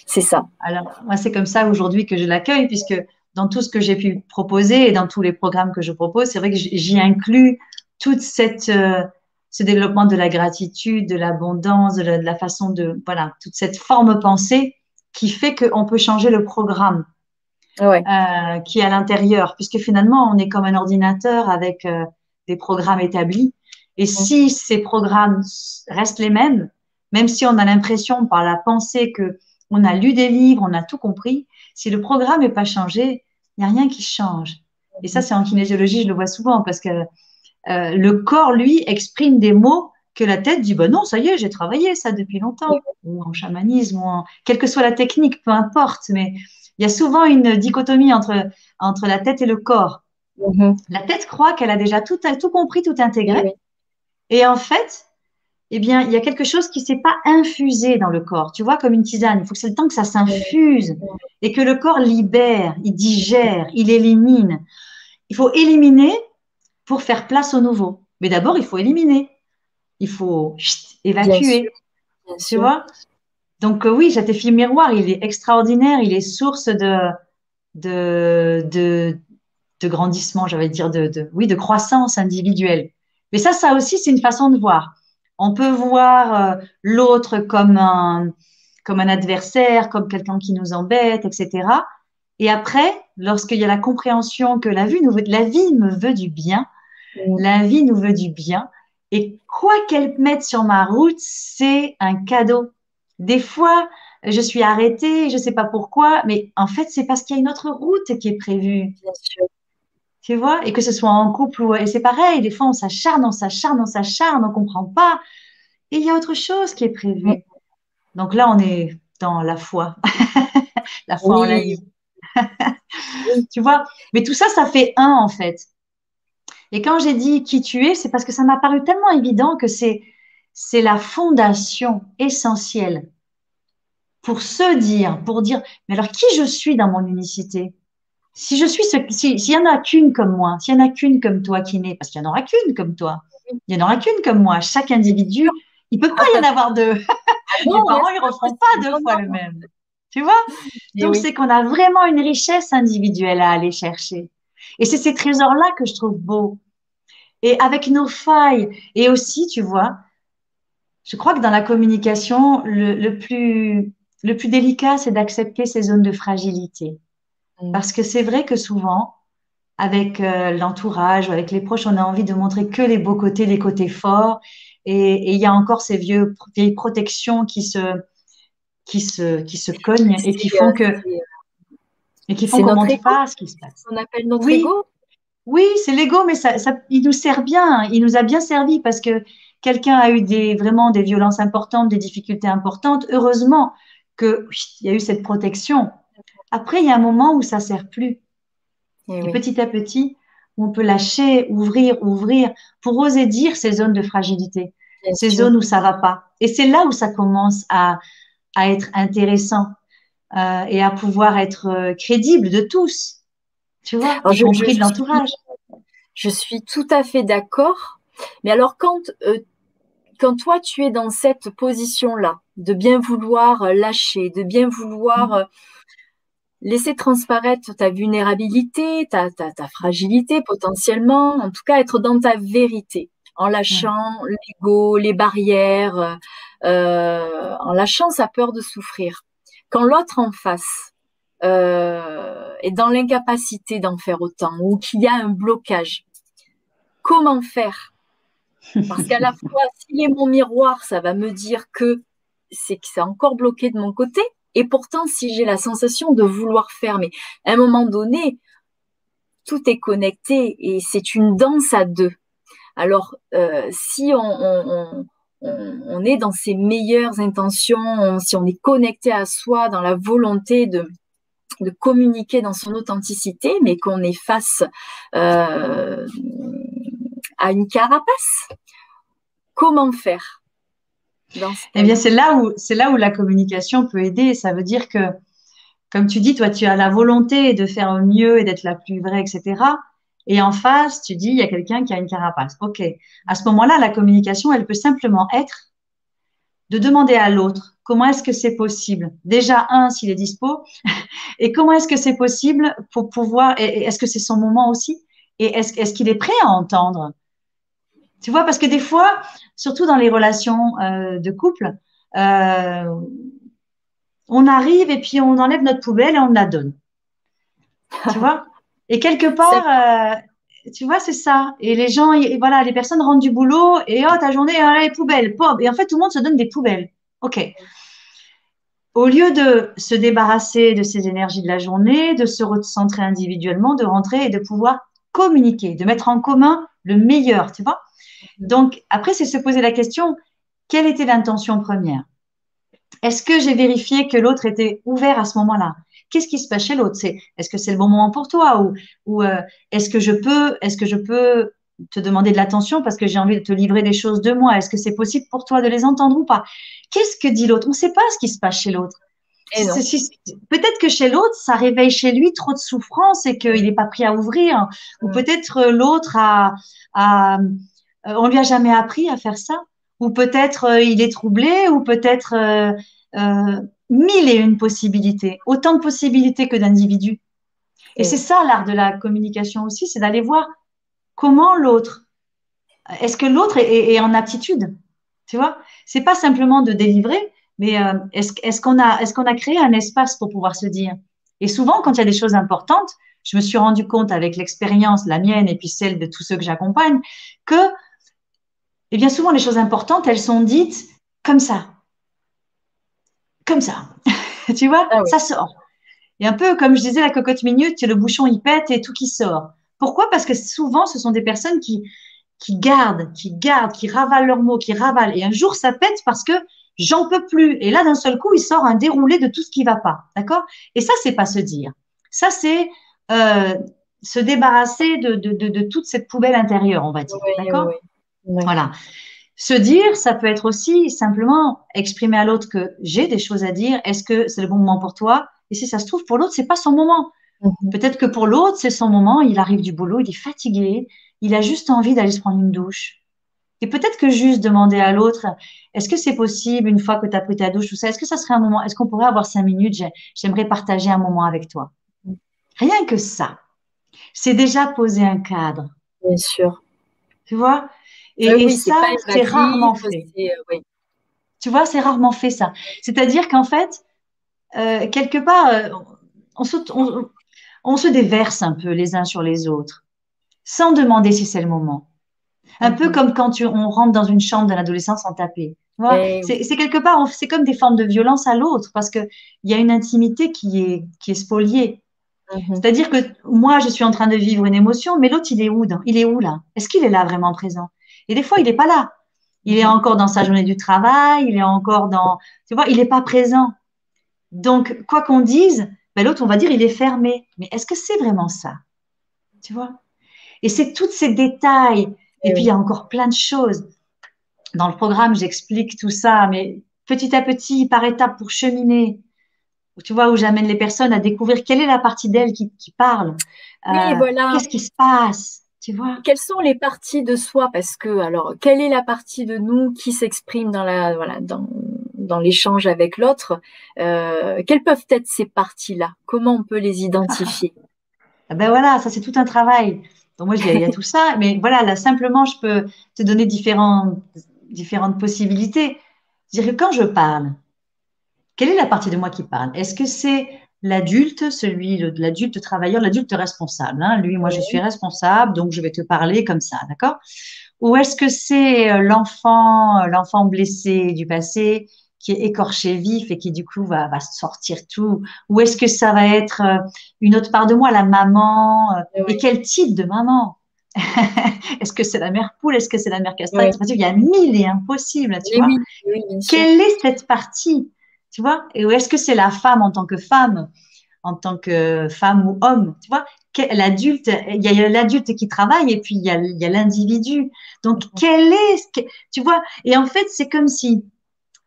C'est ça. Alors moi, c'est comme ça aujourd'hui que je l'accueille puisque dans tout ce que j'ai pu proposer et dans tous les programmes que je propose, c'est vrai que j'y inclus toute cette euh, ce développement de la gratitude, de l'abondance, de, la façon de voilà toute cette forme pensée qui fait qu'on peut changer le programme ouais. euh, qui est à l'intérieur, puisque finalement on est comme un ordinateur avec euh, des programmes établis. Et si ces programmes restent les mêmes, même si on a l'impression par la pensée que on a lu des livres, on a tout compris, si le programme n'est pas changé, il n'y a rien qui change. Et ça, c'est en kinésiologie, je le vois souvent parce que euh, le corps, lui, exprime des mots que la tête dit, bah non, ça y est, j'ai travaillé ça depuis longtemps, ou en chamanisme, ou en, quelle que soit la technique, peu importe, mais il y a souvent une dichotomie entre, entre la tête et le corps. Mm-hmm. La tête croit qu'elle a déjà tout, tout compris, tout intégré. Et en fait, eh bien, il y a quelque chose qui ne s'est pas infusé dans le corps. Tu vois, comme une tisane, il faut que c'est le temps que ça s'infuse et que le corps libère, il digère, il élimine. Il faut éliminer pour faire place au nouveau. Mais d'abord, il faut éliminer. Il faut évacuer. tu vois? Donc euh, oui, cet effet miroir, il est extraordinaire. Il est source de, de, de, de grandissement, j'allais dire, de, de, oui, de croissance individuelle. Mais ça, ça aussi, c'est une façon de voir. On peut voir euh, l'autre comme un, comme un adversaire, comme quelqu'un qui nous embête, etc. Et après, lorsqu'il y a la compréhension que la vie, nous veut, la vie me veut du bien, mm. la vie nous veut du bien, et quoi qu'elle mette sur ma route, c'est un cadeau. Des fois, je suis arrêtée, je ne sais pas pourquoi, mais en fait, c'est parce qu'il y a une autre route qui est prévue. Tu vois? Et que ce soit en couple ou. Et c'est pareil, des fois, on s'acharne, on s'acharne, on s'acharne, on ne comprend pas. Et il y a autre chose qui est prévu. Donc là, on est dans la foi. la foi en la vie. tu vois? Mais tout ça, ça fait un, en fait. Et quand j'ai dit qui tu es, c'est parce que ça m'a paru tellement évident que c'est, c'est la fondation essentielle pour se dire, pour dire, mais alors qui je suis dans mon unicité? Si je suis s'il y en a qu'une comme moi, s'il y en a qu'une comme toi qui naît, parce qu'il y en aura qu'une comme toi, il y en aura qu'une comme moi. Chaque individu, il peut pas y en avoir deux. Les parents, ils referont pas deux fois le même. Tu vois? Donc c'est qu'on a vraiment une richesse individuelle à aller chercher. Et c'est ces trésors-là que je trouve beaux. Et avec nos failles, et aussi, tu vois, je crois que dans la communication, le, le plus, le plus délicat, c'est d'accepter ces zones de fragilité. Mm. Parce que c'est vrai que souvent, avec euh, l'entourage ou avec les proches, on a envie de montrer que les beaux côtés, les côtés forts. Et, il y a encore ces vieux, vieilles protections qui se, qui se, qui se cognent et qui font que. Et qui font qu'on ne pas ce qui se passe. On appelle notre oui. ego Oui, c'est l'ego, mais ça, ça, il nous sert bien. Il nous a bien servi parce que quelqu'un a eu des, vraiment des violences importantes, des difficultés importantes. Heureusement qu'il y a eu cette protection. Après, il y a un moment où ça sert plus. Eh Et, petit à petit, on peut lâcher, ouvrir, ouvrir pour oser dire ces zones de fragilité, ces zones où ça va pas. Et c'est là où ça commence à, à être intéressant euh, et à pouvoir être euh, crédible de tous. Tu vois, y compris de l'entourage. Je suis tout à fait d'accord. Mais alors, quand, euh, quand toi, tu es dans cette position-là, de bien vouloir lâcher, de bien vouloir mmh laisser transparaître ta vulnérabilité, ta, ta, ta, fragilité potentiellement, en tout cas être dans ta vérité, en lâchant l'ego, les barrières, euh, en lâchant sa peur de souffrir. Quand l'autre en face euh, est dans l'incapacité d'en faire autant ou qu'il y a un blocage, comment faire? Parce qu'à la fois, s'il est mon miroir, ça va me dire que c'est que c'est encore bloqué de mon côté, et pourtant, si j'ai la sensation de vouloir faire, mais à un moment donné, tout est connecté et c'est une danse à deux. Alors, euh, si on, on, est dans ses meilleures intentions, si on est connecté à soi, dans la volonté de, de communiquer dans son authenticité, mais qu'on est face euh, à une carapace, comment faire Eh bien, c'est là où c'est là où la communication peut aider. Ça veut dire que, comme tu dis, toi, tu as la volonté de faire mieux et d'être la plus vraie, etc. Et en face, tu dis, il y a quelqu'un qui a une carapace. OK. À ce moment-là, la communication, elle peut simplement être de demander à l'autre comment est-ce que c'est possible? Déjà, un, s'il est dispo, et comment est-ce que c'est possible pour pouvoir, est-ce que c'est son moment aussi, et est-ce qu'il est prêt à entendre? Tu vois, parce que des fois, surtout dans les relations euh, de couple, euh, on arrive et puis on enlève notre poubelle et on la donne. Tu vois? Et quelque part, euh, tu vois, c'est ça. Et les gens, voilà, les personnes rentrent du boulot et oh, ta journée, oh, les poubelles, pop. Et en fait, tout le monde se donne des poubelles. OK. Au lieu de se débarrasser de ces énergies de la journée, de se recentrer individuellement, de rentrer et de pouvoir communiquer, de mettre en commun le meilleur, tu vois. Donc, après, c'est se poser la question, quelle était l'intention première? Est-ce que j'ai vérifié que l'autre était ouvert à ce moment-là? Qu'est-ce qui se passe chez l'autre? C'est est-ce que c'est le bon moment pour toi? Ou, ou euh, est-ce que je peux est-ce que je peux te demander de l'attention parce que j'ai envie de te livrer des choses de moi? Est-ce que c'est possible pour toi de les entendre ou pas? Qu'est-ce que dit l'autre? On ne sait pas ce qui se passe chez l'autre. Peut-être que chez l'autre, ça réveille chez lui trop de souffrance et qu'il n'est pas prêt à ouvrir. Ou peut-être euh, l'autre a, a, euh, on lui a jamais appris à faire ça. Ou peut-être il est troublé. Ou peut-être mille et une possibilités, autant de possibilités que d'individus. Et c'est ça l'art de la communication aussi, c'est d'aller voir comment l'autre, est-ce que l'autre est, en aptitude, tu vois? C'est pas simplement de délivrer, mais euh, est-ce qu'on a, est qu'on a créé un espace pour pouvoir se dire? Et souvent, quand il y a des choses importantes, je me suis rendu compte avec l'expérience, la mienne et puis celle de tous ceux que j'accompagne, que, eh bien souvent les choses importantes, elles sont dites comme ça, comme ça. tu vois, ah ça sort. Et un peu comme je disais, la cocotte minute, le bouchon il pète et tout qui sort. Pourquoi? Parce que souvent, ce sont des personnes qui, qui gardent, qui gardent, qui ravalent leurs mots, qui ravalent. Et un jour, ça pète parce que j'en peux plus. Et là, d'un seul coup, il sort un déroulé de tout ce qui va pas. D'accord? Et ça, c'est pas se dire. Ça, c'est euh, se débarrasser de, de, de, toute cette poubelle intérieure, on va dire. D'accord? Voilà. Se dire, ça peut être aussi simplement exprimer à l'autre que j'ai des choses à dire. Est-ce que c'est le bon moment pour toi? Et si ça se trouve, pour l'autre, c'est pas son moment. Mhm. Peut-être que pour l'autre, c'est son moment. Il arrive du boulot, il est fatigué, il a juste envie d'aller se prendre une douche. Et peut-être que juste demander à l'autre, est-ce que c'est possible une fois que tu as pris ta douche, tout ça, est-ce que ça serait un moment, est-ce qu'on pourrait avoir cinq minutes, j'aimerais partager un moment avec toi? Mhm. Rien que ça, c'est déjà poser un cadre. Bien sûr. Tu vois? Et, ça, c'est rarement fait. Euh, tu vois, c'est rarement fait ça. C'est-à-dire qu'en fait, euh, quelque part, euh, on, se, on, se déverse un peu les uns sur les autres, sans demander si c'est le moment. Un peu mhm. comme quand tu, on rentre dans une chambre de l'adolescence sans taper. C'est quelque part, c'est comme des formes de violence à l'autre parce qu'il y a une intimité qui est, qui est spoliée. Mhm. C'est-à-dire que moi, je suis en train de vivre une émotion, mais l'autre, il est où Il est où là? Est-ce qu'il est là vraiment présent? Et des fois, il n'est pas là. Il est encore dans sa journée du travail, il est encore dans, tu vois, il n'est pas présent. Donc, quoi qu'on dise, ben, l'autre, on va dire, il est fermé. Mais est-ce que c'est vraiment ça? Tu vois? Et c'est tous ces détails. Et puis, il y a encore plein de choses. Dans le programme, j'explique tout ça, mais petit à petit, par étapes pour cheminer. Tu vois, où j'amène les personnes à découvrir quelle est la partie d'elle qui, parle. Oui, voilà. Euh, qu'est-ce qui se passe? Quelles sont les parties de soi? Parce que, alors, quelle est la partie de nous qui s'exprime dans la, voilà, dans, dans l'échange avec l'autre? Euh, Quelles peuvent être ces parties-là? Comment on peut les identifier? Ah Ben voilà, ça c'est tout un travail. Donc moi, il y a tout ça, mais voilà, là simplement, je peux te donner différentes, différentes possibilités. Je dirais quand je parle, quelle est la partie de moi qui parle? Est-ce que c'est l'adulte, celui de l'adulte travailleur, l'adulte responsable. Hein. Lui, moi, je suis responsable, donc je vais te parler comme ça, d'accord? Ou est-ce que c'est euh, l'enfant, euh, l'enfant blessé du passé qui est écorché vif et qui du coup va, va sortir tout? Ou est-ce que ça va être euh, une autre part de moi, la maman Et quel type de maman? Est-ce que c'est la mère poule? Est-ce que c'est la mère castrate? Il y a mille et impossibles, tu vois? Quelle est cette partie Tu vois? Et est-ce que c'est la femme en tant que femme en tant que femme ou homme, tu vois? L'adulte, il y a l'adulte qui travaille et puis il y a, l'individu. Donc, quel est, tu vois? Et en fait, c'est comme si,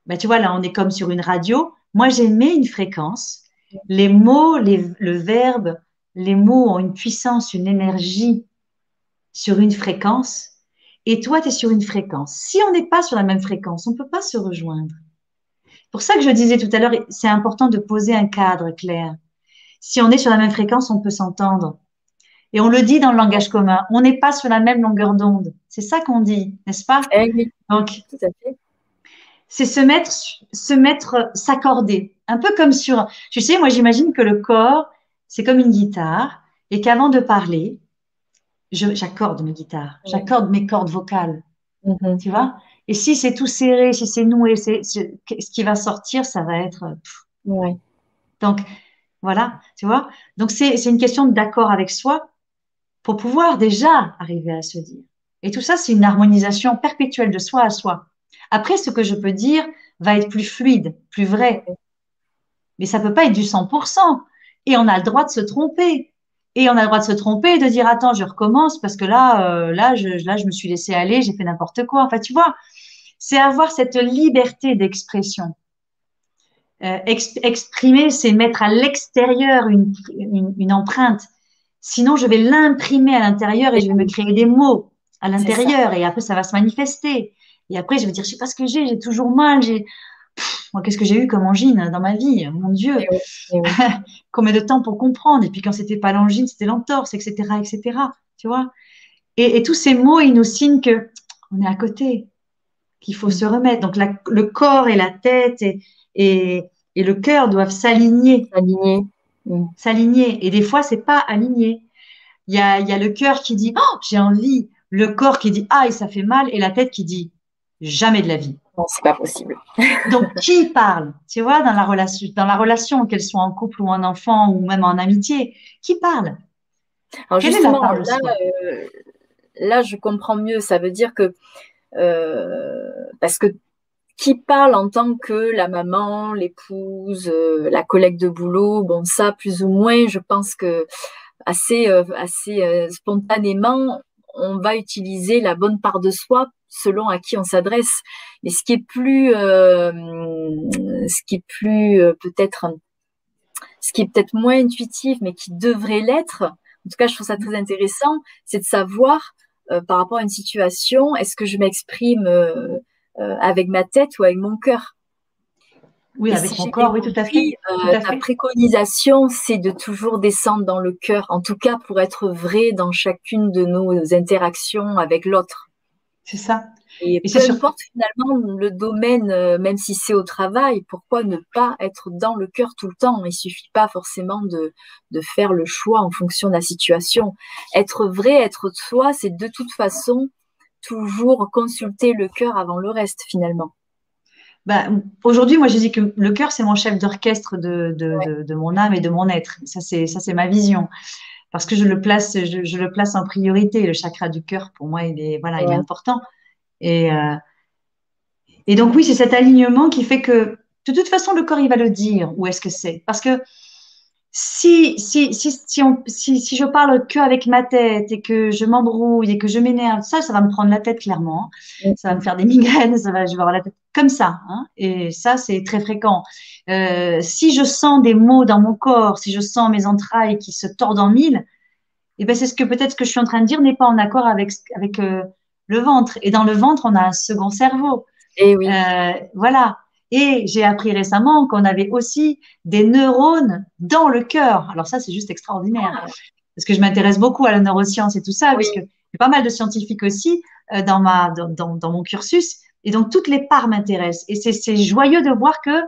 ben, tu vois, là, on est comme sur une radio. Moi, j'aimais une fréquence. Les mots, le verbe, les mots ont une puissance, une énergie sur une fréquence. Et toi, tu es sur une fréquence. Si on n'est pas sur la même fréquence, on ne peut pas se rejoindre. Pour ça que je disais tout à l'heure, c'est important de poser un cadre clair. Si on est sur la même fréquence, on peut s'entendre. Et on le dit dans le langage commun, on n'est pas sur la même longueur d'onde. C'est ça qu'on dit, n'est-ce pas? Eh Donc, c'est se mettre, se mettre, s'accorder. Un peu comme sur, tu sais, moi j'imagine que le corps, c'est comme une guitare et qu'avant de parler, j'accorde mes guitares, j'accorde mes cordes vocales. Mm-hmm. Tu vois? Et si c'est tout serré, si c'est noué, c'est, ce qui va sortir, ça va être. Ouais. Donc, voilà, tu vois Donc, c'est une question d'accord avec soi pour pouvoir déjà arriver à se dire. Et tout ça, c'est une harmonisation perpétuelle de soi à soi. Après, ce que je peux dire va être plus fluide, plus vrai. Mais ça peut pas être du 100%. Et on a le droit de se tromper. Et on a le droit de se tromper et de dire, attends, je recommence parce que là, euh, là, je, là, je me suis laissé aller, j'ai fait n'importe quoi. Enfin, tu vois, c'est avoir cette liberté d'expression. Euh, exprimer, c'est mettre à l'extérieur une, une, empreinte. Sinon, je vais l'imprimer à l'intérieur et je vais me créer des mots à l'intérieur et après, ça va se manifester. Et après, je vais dire, je sais pas ce que j'ai, j'ai toujours mal, j'ai, moi, qu'est-ce que j'ai eu comme angine dans ma vie? Mon Dieu Combien de temps pour comprendre? Et puis quand c'était pas l'angine, c'était l'entorse, etc., etc. Tu vois? Et, tous ces mots, ils nous signent que on est à côté, qu'il faut se remettre. Donc le corps et la tête et, et, et le cœur doivent s'aligner. S'aligner. Mm. S'aligner. Et des fois, c'est pas aligné. Il y a, y a le cœur qui dit oh, j'ai envie, le corps qui dit ah, ça fait mal, et la tête qui dit jamais de la vie. Non, c'est pas possible. Donc, qui parle Tu vois, dans la relation, dans la relation, qu'elle soit en couple ou en enfant ou même en amitié, qui parle? Alors justement, là, euh, là, je comprends mieux. Ça veut dire que euh, parce que qui parle en tant que la maman, l'épouse, euh, la collègue de boulot, bon ça plus ou moins, je pense que assez assez spontanément, on va utiliser la bonne part de soi selon à qui on s'adresse. Mais ce qui est plus, euh, ce qui est plus euh, peut-être, ce qui est peut-être moins intuitif, mais qui devrait l'être. En tout cas, je trouve ça très intéressant, c'est de savoir euh, par rapport à une situation, est-ce que je m'exprime avec ma tête ou avec mon cœur? Oui, avec mon corps, oui, tout à fait. La préconisation, c'est de toujours descendre dans le cœur, en tout cas pour être vrai dans chacune de nos interactions avec l'autre. C'est ça. Et, et peu importe finalement le domaine, euh, même si c'est au travail, pourquoi ne pas être dans le cœur tout le temps? Il suffit pas forcément de, de faire le choix en fonction de la situation. Être vrai, être soi, c'est de toute façon toujours consulter le cœur avant le reste finalement. Bah, aujourd'hui, moi, je dis que le cœur, c'est mon chef d'orchestre de, de, de, de, mon âme et de mon être. Ça, c'est ça, c'est ma vision parce que je le place, je, le place en priorité. Le chakra du cœur, pour moi, il est, voilà, il est important. Et, euh, et donc, oui, c'est cet alignement qui fait que, de toute façon, le corps, il va le dire où est-ce que c'est. Parce que si, si, si, si, on, si, si je parle que avec ma tête et que je m'embrouille et que je m'énerve, ça, ça va me prendre la tête clairement. Ça va me faire des migraines, ça va, je vais avoir la tête comme ça. Hein. Et ça, c'est très fréquent. Euh, si je sens des maux dans mon corps, si je sens mes entrailles qui se tordent en mille, et eh ben c'est ce que peut-être ce que je suis en train de dire n'est pas en accord avec avec euh, le ventre. Et dans le ventre, on a un second cerveau. Et oui. Euh, voilà. Et j'ai appris récemment qu'on avait aussi des neurones dans le cœur. Alors ça, c'est juste extraordinaire. Ah. Parce que je m'intéresse beaucoup à la neuroscience et tout ça, parce que y a pas mal de scientifiques aussi euh, dans, ma, dans, dans, mon cursus. Et donc, toutes les parts m'intéressent. Et c'est joyeux de voir que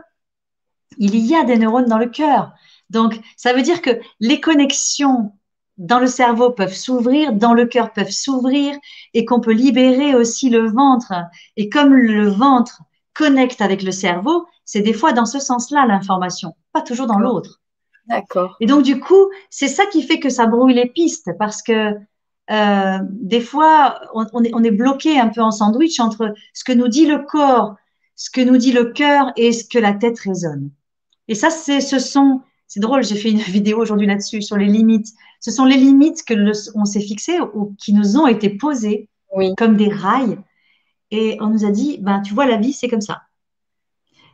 il y a des neurones dans le cœur. Donc, ça veut dire que les connexions dans le cerveau peuvent s'ouvrir, dans le cœur peuvent s'ouvrir, et qu'on peut libérer aussi le ventre. Et comme le ventre connecte avec le cerveau, c'est des fois dans ce sens-là l'information, pas toujours dans l'autre. D'accord. Et donc du coup, c'est ça qui fait que ça brouille les pistes parce que euh, des fois, on, est, on est bloqué un peu en sandwich entre ce que nous dit le corps, ce que nous dit le cœur et ce que la tête raisonne. Et ça, c'est, ce sont, c'est drôle, j'ai fait une vidéo aujourd'hui là-dessus sur les limites. Ce sont les limites que on s'est fixées ou qui nous ont été posées comme des rails. Et on nous a dit, ben, tu vois, la vie, c'est comme ça.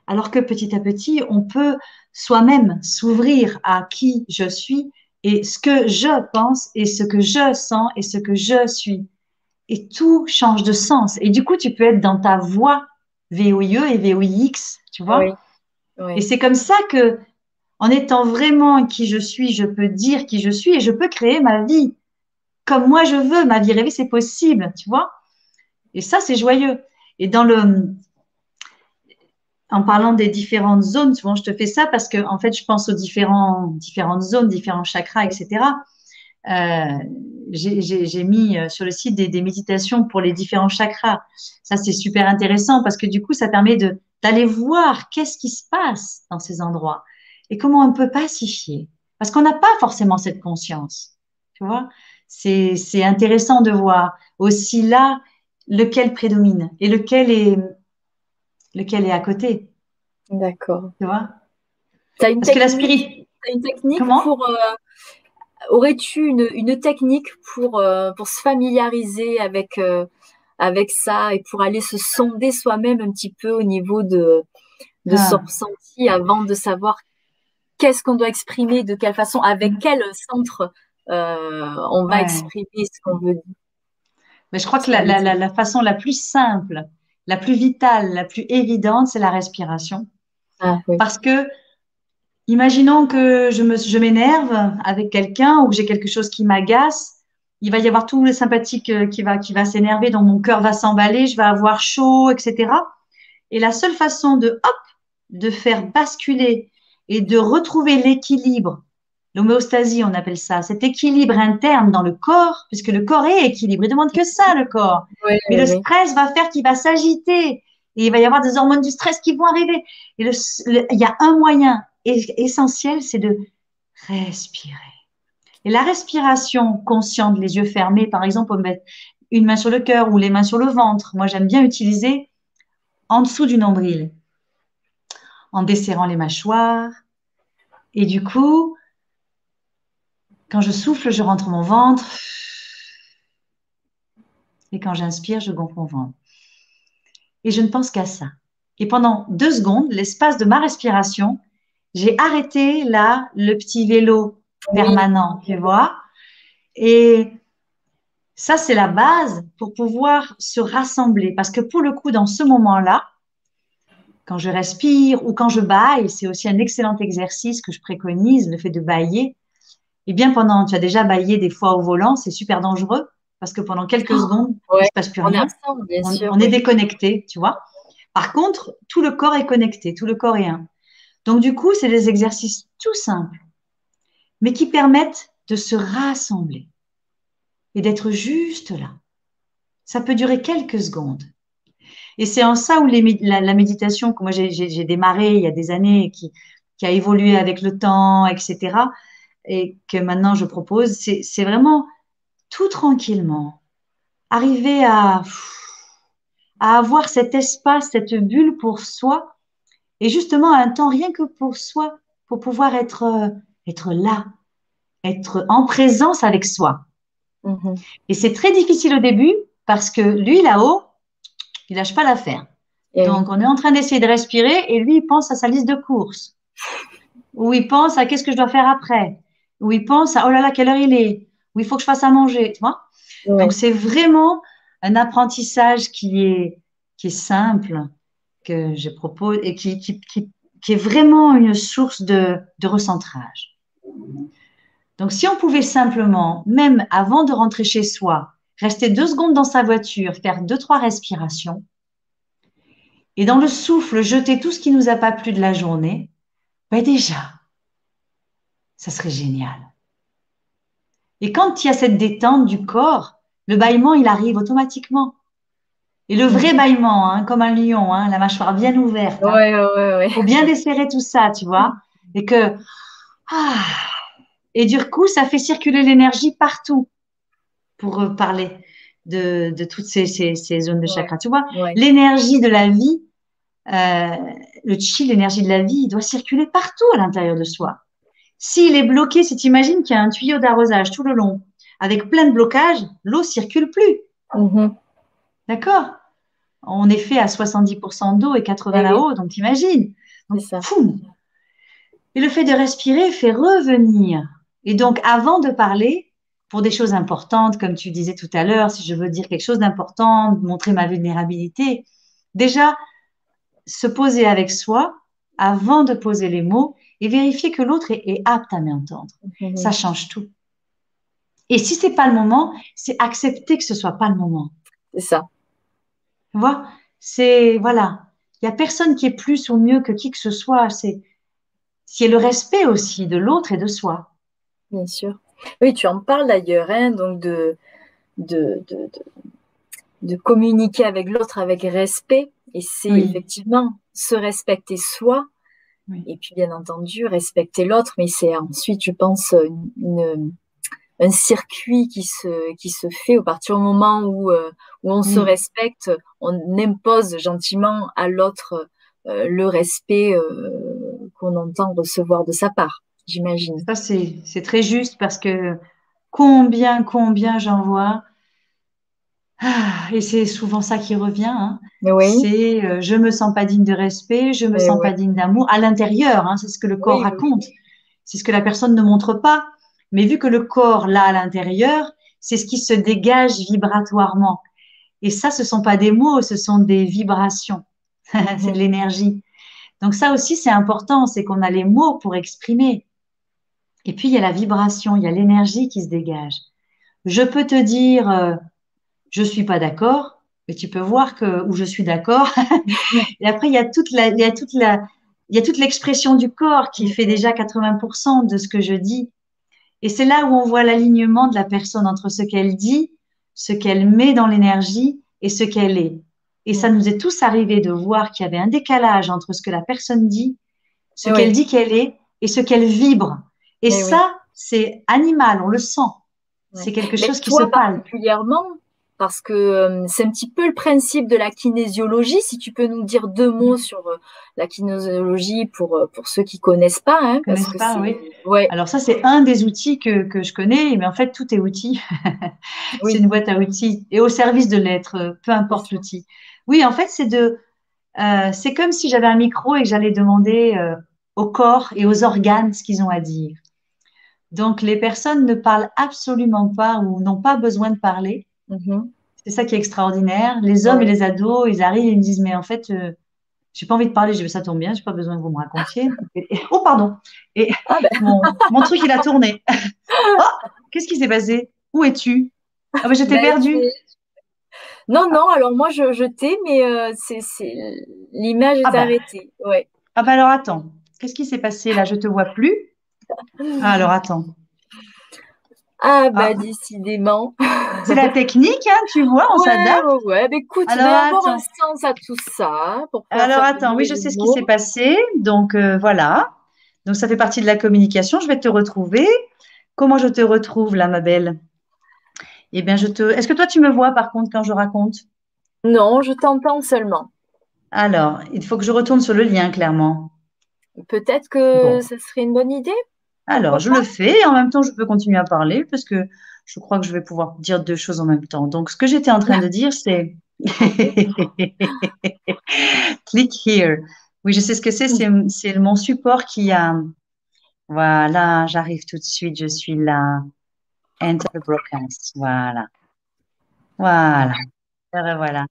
Alors que petit à petit, on peut soi-même s'ouvrir à qui je suis et ce que je pense et ce que je sens et ce que je suis. Et tout change de sens. Et du coup, tu peux être dans ta voix VOIE et VOIX, tu vois. Et c'est comme ça que, en étant vraiment qui je suis, je peux dire qui je suis et je peux créer ma vie comme moi je veux. Ma vie rêvée, c'est possible, tu vois. Et ça, c'est joyeux. Et dans le, en parlant des différentes zones, souvent je te fais ça parce que en fait, je pense aux différents, différentes zones, différents chakras, etc. Euh, j'ai mis euh, sur le site des, des, méditations pour les différents chakras. Ça, c'est super intéressant parce que du coup, ça permet d'aller voir qu'est-ce qui se passe dans ces endroits et comment on peut pacifier. Parce qu'on n'a pas forcément cette conscience. Tu vois, c'est intéressant de voir aussi là lequel prédomine et lequel est lequel est à côté. D'accord. Tu vois? As une Parce technique, que la une technique pour. Euh, aurais-tu une, une, technique pour, euh, pour se familiariser avec, euh, avec ça et pour aller se sonder soi-même un petit peu au niveau de, de son ah. ressenti avant de savoir qu'est-ce qu'on doit exprimer, de quelle façon, avec mm. quel centre on va exprimer ce qu'on veut dire Mais je crois que la, la, la, façon la plus simple la plus vitale, la plus évidente, c'est la respiration. Ah, Parce que, imaginons que je m'énerve avec quelqu'un ou que j'ai quelque chose qui m'agace, il va y avoir tout le sympathique euh, qui va, qui va s'énerver, donc mon cœur va s'emballer, je vais avoir chaud, etc. Et la seule façon de, hop, de faire basculer et de retrouver l'équilibre L'homéostasie, on appelle ça, cet équilibre interne dans le corps, puisque le corps est équilibré. Il demande que ça, le corps. Mais le stress va faire qu'il va s'agiter et il va y avoir des hormones du stress qui vont arriver. Et il y a un moyen essentiel, c'est de respirer. Et la respiration consciente, les yeux fermés, par exemple, on met une main sur le cœur ou les mains sur le ventre. Moi, j'aime bien utiliser en dessous du nombril, en desserrant les mâchoires. Et du coup, quand je souffle, je rentre mon ventre. Et quand j'inspire, je gonfle mon ventre. Et je ne pense qu'à ça. Et pendant deux secondes, l'espace de ma respiration, j'ai arrêté là le petit vélo permanent, tu. Et ça, c'est la base pour pouvoir se rassembler. Parce que pour le coup, dans ce moment-là, quand je respire ou quand je baille, c'est aussi un excellent exercice que je préconise, le fait de bailler eh bien, pendant, tu as déjà baillé des fois au volant, c'est super dangereux parce que pendant quelques oh, secondes, il ne se passe plus rien. on, est déconnecté, tu vois. Par contre, tout le corps est connecté, tout le corps est un. Donc, du coup, c'est des exercices tout simples, mais qui permettent de se rassembler et d'être juste là. Ça peut durer quelques secondes. Et c'est en ça où la, méditation, que moi j'ai démarré il y a des années, qui, qui a évolué avec le temps, etc., et que maintenant je propose, c'est vraiment tout tranquillement, arriver à, à avoir cet espace, cette bulle pour soi, et justement un temps rien que pour soi, pour pouvoir être, être là, être en présence avec soi. Mm-hmm. Et c'est très difficile au début parce que lui, là-haut, il lâche pas l'affaire. Donc, on est en train d'essayer de respirer et lui, il pense à sa liste de courses. Ou il pense à qu'est-ce que je dois faire après où il pense à oh là là, quelle heure il est, où il faut que je fasse à manger, tu vois. Donc c'est vraiment un apprentissage qui est, qui est simple, que je propose et qui, qui, qui, est vraiment une source de, de recentrage. Donc si on pouvait simplement, même avant de rentrer chez soi, rester deux secondes dans sa voiture, faire deux, trois respirations, et dans le souffle, jeter tout ce qui nous a pas plu de la journée, ben déjà, ça serait génial. Et quand il y a cette détente du corps, le bâillement, il arrive automatiquement. Et le vrai bâillement, hein, comme un lion, hein, la mâchoire bien ouverte. Hein. Ouais, ouais, ouais. Faut bien desserrer tout ça, tu vois. Et que, ah, et du coup, ça fait circuler l'énergie partout pour euh, parler de, de toutes ces, ces, ces, zones de chakra. Tu vois, l'énergie de la vie, euh, le chi, l'énergie de la vie, il doit circuler partout à l'intérieur de soi. S'il est bloqué, si tu imagines qu'il y a un tuyau d'arrosage tout le long, avec plein de blocages, l'eau circule plus. Mm-hmm. D'accord? On est fait à 70% d'eau et 80% eh là-haut, donc t'imagines? Et le fait de respirer fait revenir. Et donc, avant de parler, pour des choses importantes, comme tu disais tout à l'heure, si je veux dire quelque chose d'important, montrer ma vulnérabilité, déjà, se poser avec soi avant de poser les mots et vérifier que l'autre est, apte à m'entendre. Mhm. Ça change tout. Et si c'est pas le moment, c'est accepter que ce soit pas le moment. C'est ça. Tu vois? C'est voilà. Il y a personne qui est plus ou mieux que qui que ce soit. C'est c'est le respect aussi de l'autre et de soi. Bien sûr. Oui, tu en parles d'ailleurs, hein, donc de, de, de, de, communiquer avec l'autre avec respect. Et c'est effectivement se respecter soi. Et puis, bien entendu, respecter l'autre. Mais c'est ensuite, je pense, une, un circuit qui se, qui se fait au partir du moment où, euh, où on se respecte, on impose gentiment à l'autre euh, le respect euh, qu'on entend recevoir de sa part j'imagine. Ça, c'est très juste parce que combien, combien j'en vois. Ah, et c'est souvent ça qui revient. Hein. C'est euh, je me sens pas digne de respect, je me sens pas digne d'amour à l'intérieur. Hein, c'est ce que le corps raconte. C'est ce que la personne ne montre pas. Mais vu que le corps là à l'intérieur, c'est ce qui se dégage vibratoirement. Et ça, ce sont pas des mots, ce sont des vibrations. c'est de mhm. l'énergie. Donc ça aussi, c'est important, c'est qu'on a les mots pour exprimer. Et puis, il y a la vibration, il y a l'énergie qui se dégage. Je peux te dire, euh, je suis pas d'accord, mais tu peux voir que, où je suis d'accord. et après, il y a toute la, il y a toute la, il y a toute l'expression du corps qui fait déjà 80% de ce que je dis. Et c'est là où on voit l'alignement de la personne entre ce qu'elle dit, ce qu'elle met dans l'énergie et ce qu'elle est. Et ça nous est tous arrivé de voir qu'il y avait un décalage entre ce que la personne dit, ce qu'elle dit qu'elle est et ce qu'elle vibre. Et, eh ça, c'est animal, on le sent. C'est quelque chose qui se parle. Particulièrement, parce que euh, c'est un petit peu le principe de la kinésiologie. Si tu peux nous dire deux mots sur euh, la kinésiologie pour, euh, pour ceux qui connaissent pas. Hein, parce que pas, oui. Ouais. Alors ça, c'est un des outils que, que je connais, mais en fait, tout est outil. c'est une boîte à outils et au service de l'être, peu importe l'outil. Oui, en fait, c'est de, c'est comme si j'avais un micro et que j'allais demander au corps et aux organes ce qu'ils ont à dire. Donc, les personnes ne parlent absolument pas ou n'ont pas besoin de parler. Mm-hmm. C'est ça qui est extraordinaire. Les hommes et les ados, ils arrivent et ils me disent, mais en fait, euh, j'ai pas envie de parler, ça tombe bien, j'ai pas besoin que vous me racontiez. oh, pardon. Et ah ben. mon, truc, il a tourné. oh, qu'est-ce qui s'est passé? Où es-tu? Ah ben, je t'ai ben, perdu. Non, non, alors moi, je, je t'ai, mais euh, c'est, l'image est ah ben. arrêtée. Ouais. Ah ben alors, attends. Qu'est-ce qui s'est passé là? Je te vois plus. Ah, alors attends. Ah, bah, ah. décidément. C'est la technique, hein, tu vois, on s'adapte. Ouais, ouais. Mais écoute, alors, il avoir un sens à tout ça. alors, attends, oui, je sais ce qui s'est passé. Donc, euh, voilà. Donc, ça fait partie de la communication. Je vais te retrouver. Comment je te retrouve, là, ma belle? Eh bien, je te. Est-ce que toi, tu me vois, par contre, quand je raconte? Non, je t'entends seulement. Alors, il faut que je retourne sur le lien, clairement. Peut-être que ce serait une bonne idée. Alors, je le fais et en même temps, je peux continuer à parler parce que je crois que je vais pouvoir dire deux choses en même temps. Donc, ce que j'étais en train de dire, c'est click here. Oui, je sais ce que c'est. C'est mon support qui a. Voilà, j'arrive tout de suite. Je suis là. Enter the broadcast. Voilà. Voilà. Voilà.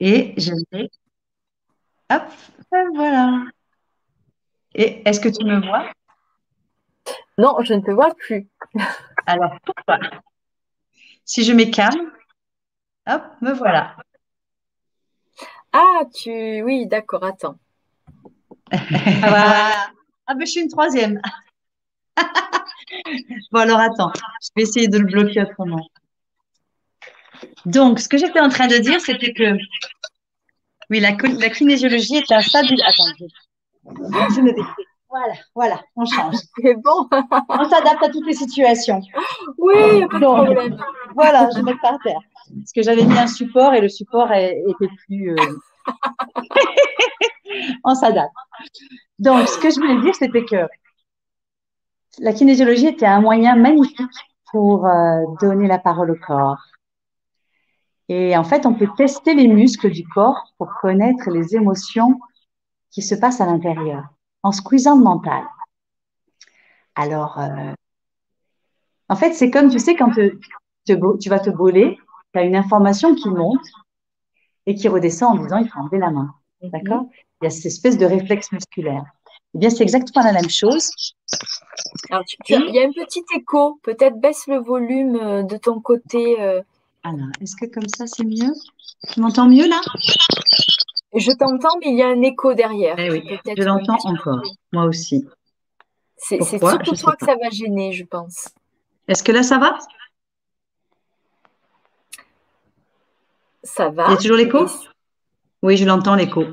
Et je vais. Hop, voilà. Et est-ce que tu me vois? Non, je ne te vois plus. Alors, pourquoi? Si je mets hop, me voilà. Ah, tu. Oui, d'accord, attends. voilà. Ah, ben, je suis une troisième. bon, alors attends, je vais essayer de le bloquer autrement. Donc, ce que j'étais en train de dire, c'était que oui, la, la kinésiologie est un stade. Attends, je me Voilà, voilà, on change. C'est bon. on s'adapte à toutes les situations. Oui, pas de problème. Voilà, je vais par terre. Parce que j'avais mis un support et le support était plus. Euh, on s'adapte. Donc, ce que je voulais dire, c'était que la kinésiologie était un moyen magnifique pour euh, donner la parole au corps. Et en fait, on peut tester les muscles du corps pour connaître les émotions qui se passent à l'intérieur en squeezant le mental. Alors, euh, en fait, c'est comme, tu sais, quand tu vas te brûler, tu as une information qui monte et qui redescend en disant il faut enlever la main. D'accord? Il y a cette espèce de réflexe musculaire. Eh bien, c'est exactement la même chose. Alors, il y a un petit écho. Peut-être baisse le volume euh, de ton côté. Euh. Alors, est-ce que comme ça, c'est mieux? Tu m'entends mieux là? Je t'entends, mais il y a un écho derrière. Eh oui, je l'entends encore. Moi aussi. C'est surtout toi que ça va gêner, je pense. Est-ce que là, ça va? Ça va. Il y a toujours l'écho? Oui, je l'entends, l'écho.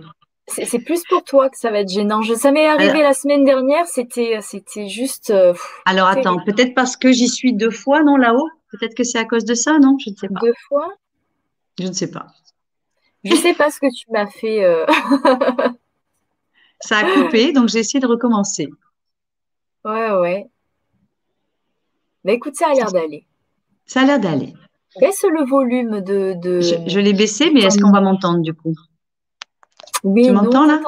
C'est plus pour toi que ça va être gênant. Je, ça m'est arrivé la semaine dernière, c'était c'était juste. Euh, Alors attends, peut-être parce que j'y suis deux fois, non, là-haut? Peut-être que c'est à cause de ça, non? Je ne sais pas. Deux fois? Je ne sais pas. Je ne sais pas ce que tu m'as fait. Euh. ça a coupé, donc j'ai essayé de recommencer. Ouais, ouais. Mais écoute, ça a l'air d'aller. Ça a l'air d'aller. Baisse le volume de. Je, l'ai baissé, mais est-ce qu'on va m'entendre du coup? Oui, tu m'entends là?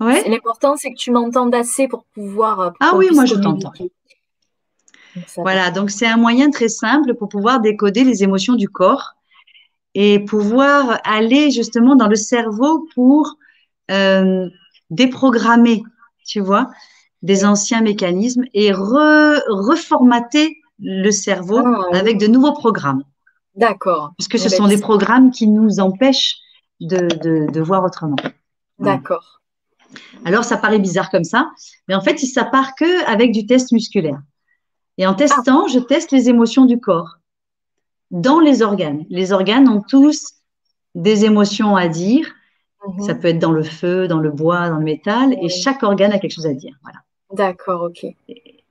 Ouais. L'important, c'est que tu m'entendes assez pour pouvoir. Euh, ah oui, moi je t'entends. Voilà, donc c'est un moyen très simple pour pouvoir décoder les émotions du corps et pouvoir aller justement dans le cerveau pour euh, déprogrammer, tu vois, des anciens mécanismes et reformater le cerveau ah, avec de nouveaux programmes. D'accord. Parce que ce eh ben, sont des programmes qui nous empêchent de, de, voir autrement. D'accord. Alors, ça paraît bizarre comme ça, mais en fait, ça part que avec du test musculaire. Et en testant, je teste les émotions du corps dans les organes. Les organes ont tous des émotions à dire. Mhm. Ça peut être dans le feu, dans le bois, dans le métal, et chaque organe a quelque chose à dire. Voilà. D'accord, ok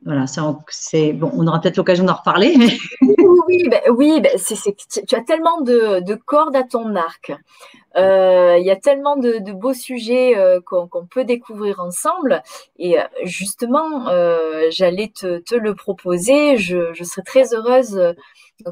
voilà, c'est bon, on aura peut-être l'occasion d'en reparler. Oui, oui, ben, ben tu as tellement de, cordes à ton arc. Euh, il y a tellement de, beaux sujets euh, qu'on peut découvrir ensemble. Et euh, justement, j'allais te, le proposer. Je, je serais très heureuse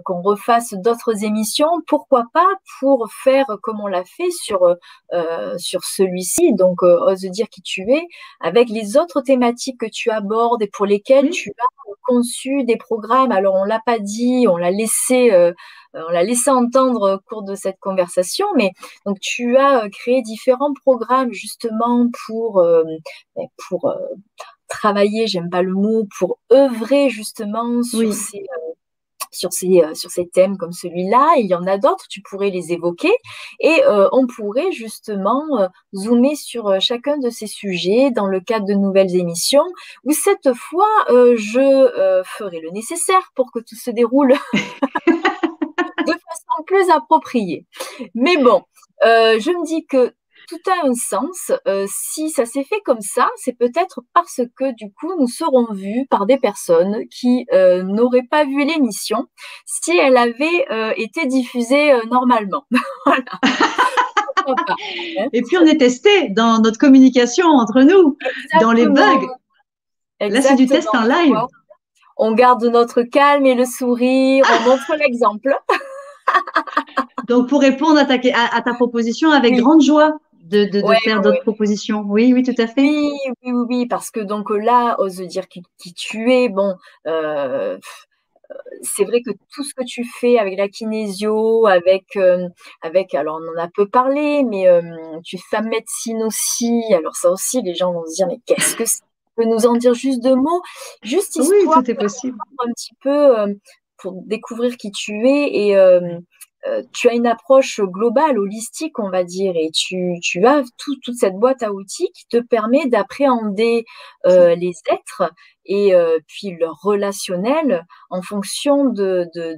qu'on refasse d'autres émissions, pourquoi pas pour faire comme on l'a fait sur euh, sur celui-ci, donc euh, ose dire qui tu es, avec les autres thématiques que tu abordes et pour lesquelles tu as conçu des programmes. Alors on l'a pas dit, on l'a laissé euh, on l'a laissé entendre au cours de cette conversation, mais donc tu as créé différents programmes justement pour ben, pour travailler, j'aime pas le mot, pour œuvrer justement sur ces sur ces, euh, sur ces thèmes comme celui-là. Il y en a d'autres, tu pourrais les évoquer et euh, on pourrait justement euh, zoomer sur chacun de ces sujets dans le cadre de nouvelles émissions où cette fois, je ferai le nécessaire pour que tout se déroule de façon plus appropriée. Mais bon, je me dis que tout a un sens. Euh, si ça s'est fait comme ça, c'est peut-être parce que du coup, nous serons vus par des personnes qui euh, n'auraient pas vu l'émission si elle avait euh, été diffusée normalement. Et puis on est testé dans notre communication entre nous, dans les bugs. Là, c'est du test en live. On garde notre calme et le sourire, on montre l'exemple. Donc, pour répondre à ta, à, ta proposition, avec grande joie, de, de, faire d'autres propositions. Oui, oui, tout à fait. Oui, oui, oui, parce que donc là, ose dire qui, tu es, bon, euh, c'est vrai que tout ce que tu fais avec la kinésio, avec, euh, avec alors on en a peu parlé, mais euh, tu fais médecine aussi. Alors ça aussi, les gens vont se dire, mais qu'est-ce que c'est? Tu peux nous en dire juste deux mots Juste histoire oui, tout est possible. un petit peu pour découvrir qui tu es et euh, tu as une approche globale, holistique, on va dire, et tu, as toute cette boîte à outils qui te permet d'appréhender euh, les êtres et euh, puis leur relationnel en fonction de, de,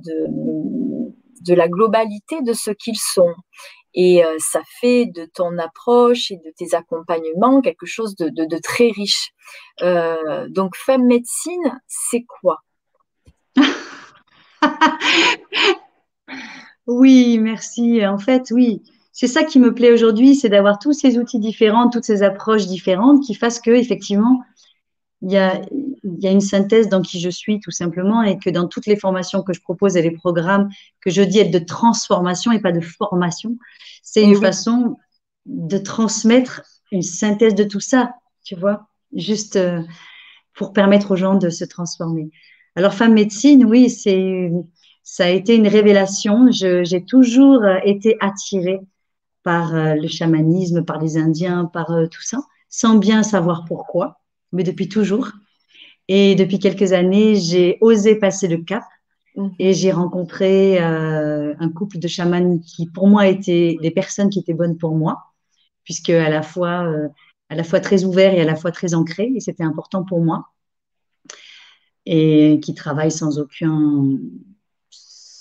de, la globalité de ce qu'ils sont. Et ça fait de ton approche et de tes accompagnements quelque chose de, très riche. donc, femme médecine, c'est quoi? Oui, merci. En fait, oui, c'est ça qui me plaît aujourd'hui, c'est d'avoir tous ces outils différents, toutes ces approches différentes qui fassent que, effectivement, il y a, une synthèse dans qui je suis, tout simplement, et que dans toutes les formations que je propose et les programmes que je dis être de transformation et pas de formation, c'est une façon de transmettre une synthèse de tout ça, tu vois, juste euh, pour permettre aux gens de se transformer. Alors, femme médecine, oui, c'est ça a été une révélation. J'ai toujours euh, été attirée par euh, le chamanisme, par les Indiens, par euh, tout ça, sans bien savoir pourquoi, mais depuis toujours. Et depuis quelques années, j'ai osé passer le cap mhm. et j'ai rencontré un couple de chamans qui, pour moi, étaient des personnes qui étaient bonnes pour moi, puisque à la fois, à la fois très ouverts et à la fois très ancrés, et c'était important pour moi, et qui travaillent sans aucun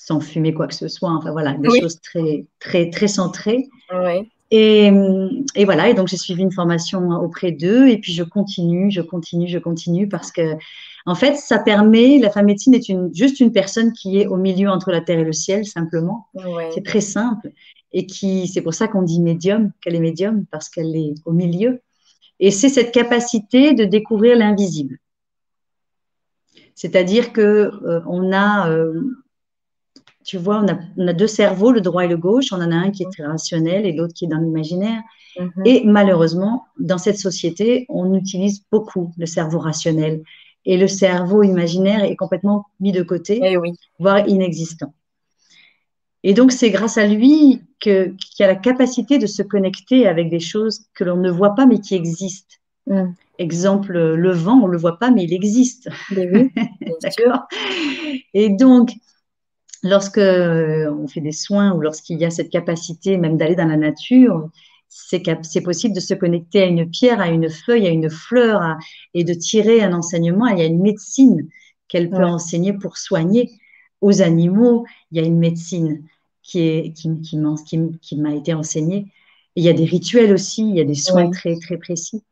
sans fumer quoi que ce soit. Enfin voilà, des choses très, très, très centrées. Et, et, voilà, et donc j'ai suivi une formation auprès d'eux, et puis je continue, je continue, je continue, parce que, en fait, ça permet, la femme médecine est une, juste une personne qui est au milieu entre la terre et le ciel, simplement. C'est très simple, et qui, c'est pour ça qu'on dit médium, qu'elle est médium, parce qu'elle est au milieu. Et c'est cette capacité de découvrir l'invisible. C'est-à-dire que euh, on a euh, tu vois, on a, deux cerveaux, le droit et le gauche. On en a un qui est très rationnel et l'autre qui est dans l'imaginaire. Mhm. Et malheureusement, dans cette société, on utilise beaucoup le cerveau rationnel. Et le cerveau imaginaire est complètement mis de côté, eh voire inexistant. Et donc, c'est grâce à lui qu'il y a la capacité de se connecter avec des choses que l'on ne voit pas, mais qui existent. Mm. Exemple, le vent, on ne le voit pas, mais il existe. Oui, D'accord? Et donc, lorsque euh, on fait des soins ou lorsqu'il y a cette capacité même d'aller dans la nature, c'est possible de se connecter à une pierre, à une feuille, à une fleur et de tirer un enseignement. Il y a une médecine qu'elle peut enseigner pour soigner. Aux animaux, il y a une médecine qui, est, qui, qui, m'a été enseignée. il y a des rituels aussi, il y a des soins très, très précis.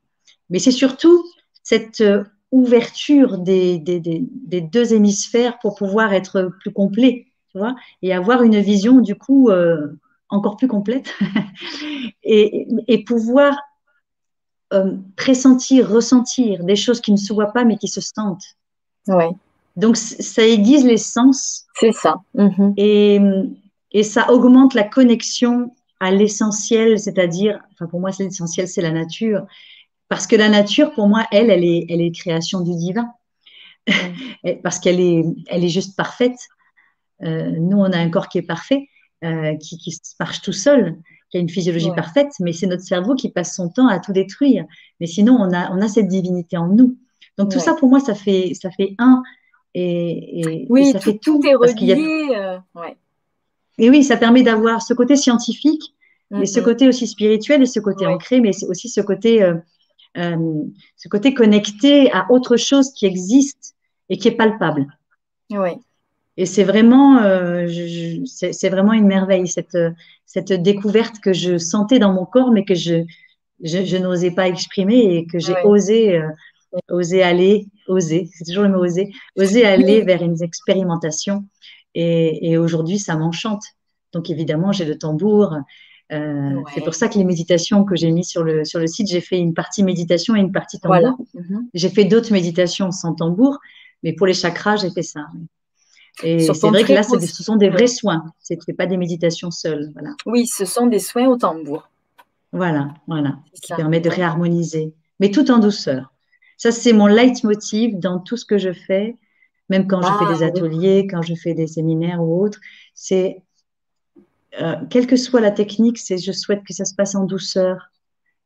Mais c'est surtout cette euh, ouverture des, des, des, deux hémisphères pour pouvoir être plus complet et avoir une vision du coup euh, encore plus complète et, pouvoir euh, pressentir, ressentir des choses qui ne se voient pas mais qui se sentent. Ouais. Donc ça aiguise les sens. C'est ça. Mm-hmm. Et, et ça augmente la connexion à l'essentiel, c'est-à-dire, enfin pour moi c'est l'essentiel, c'est la nature. Parce que la nature, pour moi, elle, elle est, elle est création du divin. Parce qu'elle est, elle est juste parfaite. Euh, nous, on a un corps qui est parfait, euh, qui, marche tout seul, qui a une physiologie parfaite, mais c'est notre cerveau qui passe son temps à tout détruire. Mais sinon, on a, on a cette divinité en nous. Donc tout ça, pour moi, ça fait, ça fait un. Et, oui, ça tout, fait tout. est relié. Euh, et oui, ça permet d'avoir ce côté scientifique, mais ce côté aussi spirituel et ce côté ancré, mais aussi ce côté, ce côté connecté à autre chose qui existe et qui est palpable. Oui. Et c'est vraiment, euh, c'est vraiment une merveille, cette, cette découverte que je sentais dans mon corps, mais que je, je, n'osais pas exprimer et que j'ai osé, euh, osé aller, oser, c'est toujours le mot oser, oser aller vers une expérimentation. Et, et aujourd'hui, ça m'enchante. Donc évidemment, j'ai le tambour. Euh, c'est pour ça que les méditations que j'ai mis sur le, sur le site, j'ai fait une partie méditation et une partie tambour. Mhm. J'ai fait d'autres méditations sans tambour, mais pour les chakras, j'ai fait ça. Et c'est vrai que là, ce sont des vrais soins. Ce n'est pas des méditations seules. Voilà. Oui, ce sont des soins au tambour. Voilà, voilà, qui permet de réharmoniser, mais tout en douceur. Ça, c'est mon leitmotiv dans tout ce que je fais, même quand je fais des ah, ateliers, quand je fais des séminaires ou autres. C'est, euh, quelle que soit la technique, c'est je souhaite que ça se passe en douceur.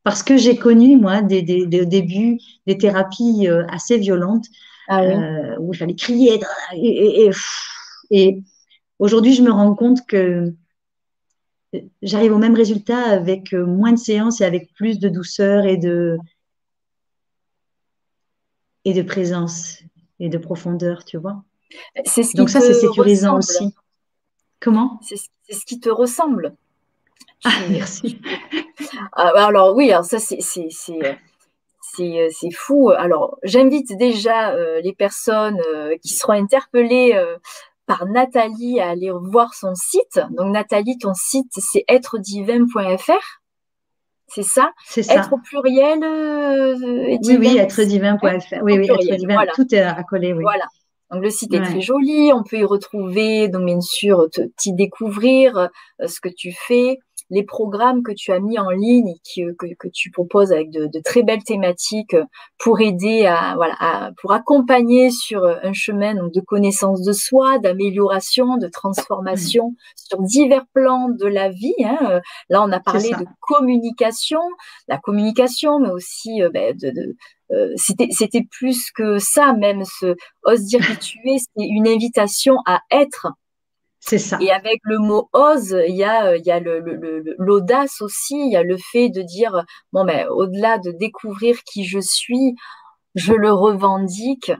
Parce que j'ai connu, moi, des, des, des, débuts des thérapies euh, assez violentes ah euh, où il fallait crier. Et, aujourd'hui, je me rends compte que j'arrive au même résultat avec moins de séances et avec plus de douceur et de, et de présence et de profondeur, tu vois. Ce Donc ça, c'est sécurisant aussi. Comment? C'est ce qui te ressemble. Ah, merci. Ah, bah, alors oui, alors ça c'est c'est fou. Alors j'invite déjà les personnes qui seront interpellées par Nathalie à aller voir son site. Donc Nathalie, ton site c'est êtredivin.fr. C'est ça? C'est ça. Être au pluriel euh, Oui, oui, êtredivin.fr. Oui, oui, être divin, tout est accolé, oui. Voilà. Donc le site est très joli, on peut y retrouver, donc bien sûr, t'y découvrir euh, ce que tu fais, les programmes que tu as mis en ligne et que, que, tu proposes avec de, très belles thématiques pour aider à, voilà, pour accompagner sur un chemin de connaissance de soi, d'amélioration, de transformation sur divers plans de la vie. Hein. Là, on a parlé de communication, la communication, mais aussi euh, ben, de, euh, c'était plus que ça même ce ose dire qui tu es c'est une invitation à être Et avec le mot ose, il y a, a l'audace aussi, il y a le fait de dire, mais au-delà de découvrir qui je suis, je le revendique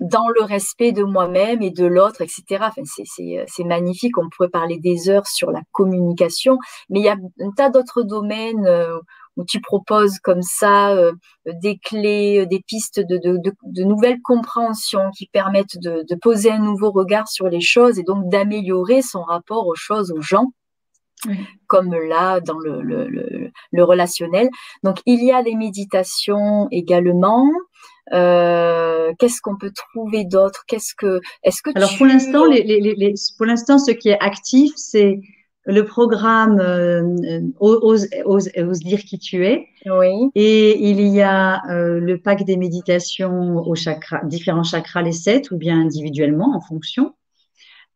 dans le respect de moi-même et de l'autre, etc. Enfin, c'est magnifique, on pourrait parler des heures sur la communication, mais il y a un tas d'autres domaines euh, où tu proposes comme ça euh, des clés, euh, des pistes de, de, de, nouvelles compréhensions qui permettent de, de, poser un nouveau regard sur les choses et donc d'améliorer son rapport aux choses, aux gens. comme là dans le, le, le, le, relationnel. Donc il y a des méditations également. Euh, Qu'est-ce qu'on peut trouver d'autre? Qu'est-ce que est-ce que alors pour l'instant les, les, les, pour l'instant ce qui est actif c'est le programme euh, ose, ose, ose, dire qui tu es. Oui. Et il y a euh, le pack des méditations aux chakras, différents chakras, les sept, ou bien individuellement en fonction.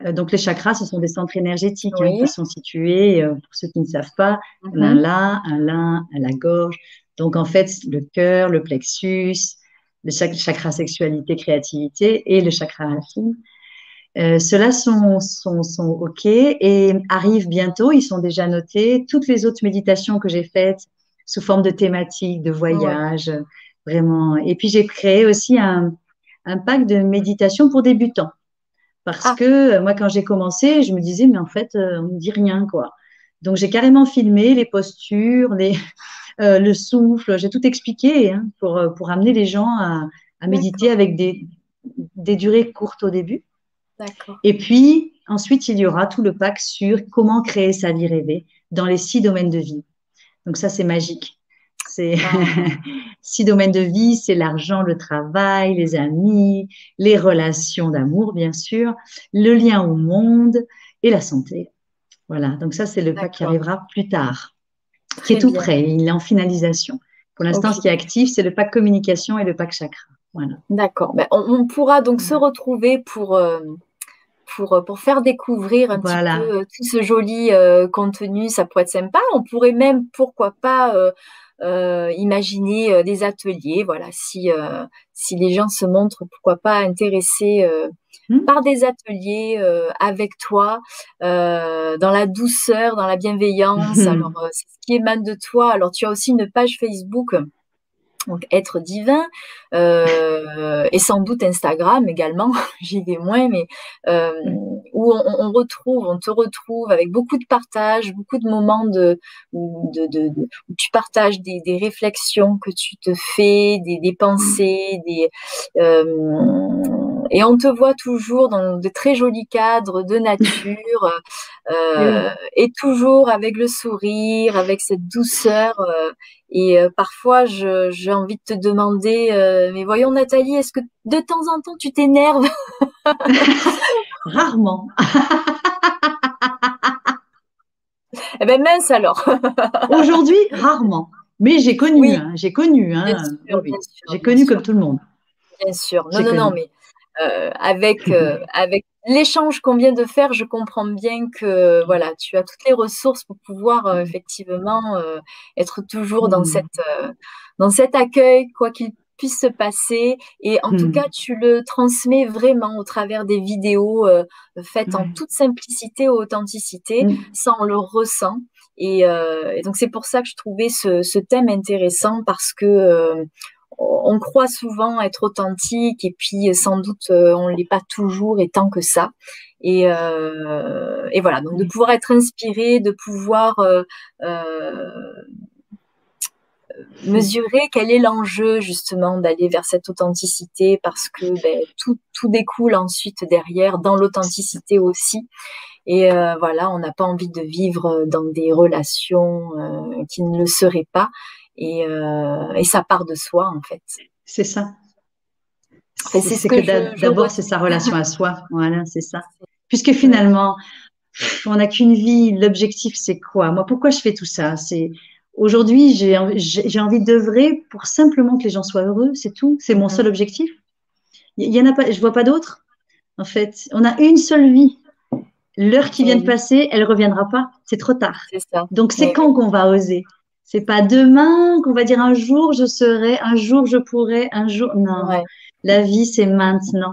Euh, donc les chakras, ce sont des centres énergétiques hein, qui sont situés, euh, pour ceux qui ne savent pas, mm-hmm. un là, un là, à la gorge. Donc en fait, le cœur, le plexus, le chakra sexualité, créativité et le chakra racine euh, Ceux-là sont, sont, sont OK et arrivent bientôt. Ils sont déjà notés. Toutes les autres méditations que j'ai faites sous forme de thématiques, de voyage, vraiment. Et puis j'ai créé aussi un, un pack de méditation pour débutants. Parce ah. que euh, moi, quand j'ai commencé, je me disais, mais en fait, euh, on ne dit rien, quoi. Donc j'ai carrément filmé les postures, les, euh, le souffle, j'ai tout expliqué hein, pour, pour amener les gens à, à méditer avec des, des durées courtes au début. Et puis, ensuite, il y aura tout le pack sur comment créer sa vie rêvée dans les six domaines de vie. Donc ça, c'est magique. C'est six domaines de vie, c'est l'argent, le travail, les amis, les relations d'amour, bien sûr, le lien au monde et la santé. Voilà, donc ça, c'est le pack qui arrivera plus tard, qui est tout prêt, il est en finalisation. Pour l'instant, ce qui est actif, c'est le pack communication et le pack chakra. Voilà. D'accord. Ben, on, pourra donc se retrouver pour, euh, pour, euh, pour faire découvrir un petit peu euh, tout ce joli euh, contenu. Ça pourrait être sympa. On pourrait même, pourquoi pas, imaginer des ateliers. Voilà, si, si les gens se montrent, pourquoi pas, intéressés mmh. par des ateliers avec toi, dans la douceur, dans la bienveillance. Alors, c'est ce qui émane de toi. Alors, tu as aussi une page Facebook donc être divin euh, et sans doute Instagram également j'y vais moins mais euh, où on, retrouve on te retrouve avec beaucoup de partage beaucoup de moments de où, de, où tu partages des, des, réflexions que tu te fais des, des pensées des euh, et on te voit toujours dans de très jolis cadres de nature euh, et toujours avec le sourire, avec cette douceur. Euh, et euh, parfois, j'ai envie de te demander, mais voyons Nathalie, est-ce que de temps en temps tu t'énerves? Rarement. eh ben mince alors. Aujourd'hui, rarement. Mais j'ai connu, hein, j'ai connu, hein, j'ai connu comme tout le monde. Bien sûr. Non, non, non, mais euh, avec euh, avec l'échange qu'on vient de faire, je comprends bien que voilà, tu as toutes les ressources pour pouvoir euh, effectivement être toujours dans mmh. cette dans cet accueil, quoi qu'il puisse se passer. Et en tout mmh. cas, tu le transmets vraiment au travers des vidéos faites en toute simplicité, authenticité, ça on le ressent. Et, et donc c'est pour ça que je trouvais ce, ce thème intéressant parce que on croit souvent être authentique et puis sans doute on ne l'est pas toujours et tant que ça. Et, et, voilà, donc de pouvoir être inspiré, de pouvoir mesurer quel est l'enjeu justement d'aller vers cette authenticité parce que ben, tout, tout, découle ensuite derrière dans l'authenticité aussi. Et euh, voilà, on n'a pas envie de vivre dans des relations euh, qui ne le seraient pas. Et, euh, et, ça part de soi en fait. C'est ça. C'est que, d'abord c'est sa relation à soi. Voilà, c'est ça. Puisque finalement, on n'a qu'une vie. L'objectif c'est quoi? Moi, pourquoi je fais tout ça? C'est Aujourd'hui, j'ai envie d'œuvrer pour simplement que les gens soient heureux, c'est tout. C'est mon mhm. seul objectif. Il y, en a pas, je vois pas d'autre. En fait, on a une seule vie. L'heure qui vient de passer, elle reviendra pas. C'est trop tard. Donc c'est quand qu'on va oser? C'est pas demain qu'on va dire un jour je serai, un jour je pourrai, un jour. Non, la vie c'est maintenant.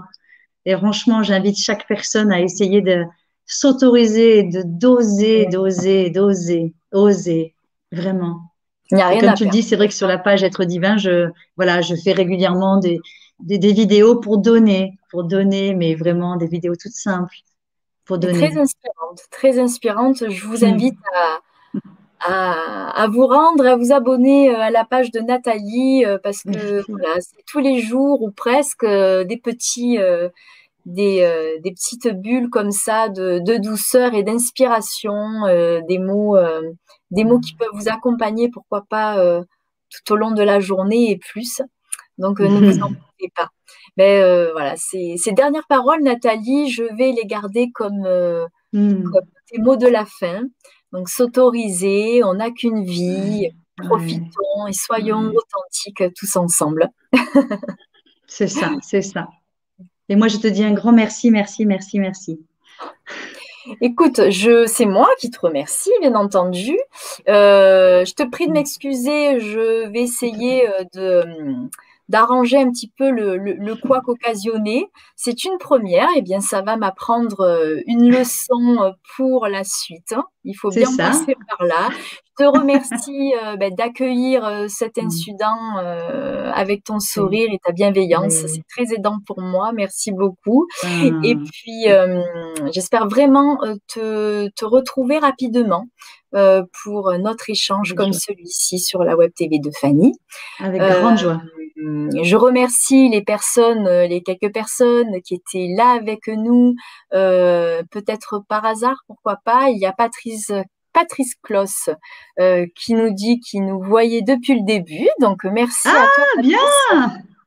Et franchement, j'invite chaque personne à essayer de s'autoriser, de d'oser, d'oser, d'oser, oser, Vraiment. Il n'y a rien comme tu le dis, c'est vrai que sur la page Être divin, je, voilà, je fais régulièrement des, des, vidéos pour donner, pour donner, mais vraiment des vidéos toutes simples. Pour donner. Très inspirante, très inspirante. Je vous hmm. invite à, à, vous rendre, à vous abonner euh, à la page de Nathalie, euh, parce que voilà, c'est tous les jours ou presque euh, des petits. des, des, petites bulles comme ça de, de douceur et d'inspiration, des mots des mots qui peuvent vous accompagner, pourquoi pas, tout au long de la journée et plus. Donc, ne vous en priez pas. Mais voilà, ces, dernières paroles, Nathalie, je vais les garder comme, hmm. comme des mots de la fin. Donc, s'autoriser, on n'a qu'une vie, profitons et soyons authentiques tous ensemble. c'est ça, c'est ça. Et moi, je te dis un grand merci, merci, merci, merci. Écoute, je, c'est moi qui te remercie, bien entendu. Euh, je te prie de m'excuser. Je vais essayer euh, de d'arranger un petit peu le, le, le couac occasionné. C'est une première, et eh bien ça va m'apprendre euh, une leçon pour la suite. Hein. Il faut bien passer par là. Je te remercie euh, ben, d'accueillir euh, cet mmh. incident euh, avec ton sourire et ta bienveillance. C'est très aidant pour moi. Merci beaucoup. Et ah. puis, j'espère vraiment te, te, retrouver rapidement pour notre échange comme celui-ci sur la Web TV de Fanny. Avec grande joie. Je remercie les personnes, les quelques personnes qui étaient là avec nous, peut-être par hasard, pourquoi pas. Il y a Patrice Patrice Kloss euh, qui nous dit qu'il nous voyait depuis le début. Donc merci à toi ah, bien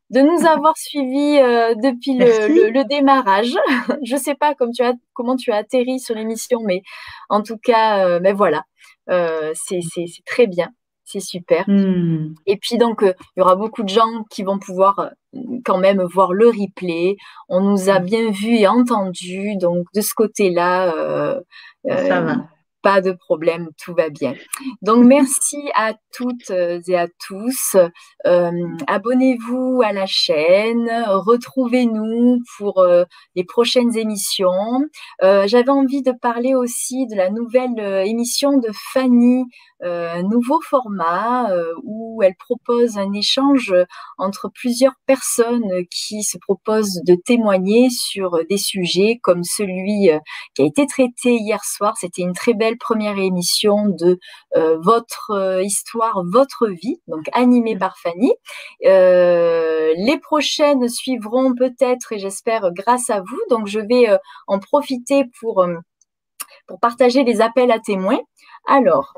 de nous avoir suivis euh, depuis le, démarrage. Je ne sais pas comme tu as, comment tu as atterri sur l'émission, mais en tout cas, euh, mais voilà, c'est très bien. C'est super. Hmm. Et puis donc, il y aura beaucoup de gens qui vont pouvoir quand même voir le replay. On nous a bien vu et entendu. Donc de ce côté-là, ça va pas de problème, tout va bien. Donc merci à toutes et à tous. Euh, abonnez-vous à la chaîne, retrouvez-nous pour euh, les prochaines émissions. Euh, j'avais envie de parler aussi de la nouvelle émission de Fanny, un nouveau format où elle propose un échange entre plusieurs personnes qui se proposent de témoigner sur des sujets comme celui qui a été traité hier soir. C'était une très belle première émission de euh, votre euh, histoire, votre vie, donc animée par Fanny. Euh, les prochaines suivront peut-être, et j'espère grâce à vous. Donc je vais en profiter pour, pour partager les appels à témoins. Alors,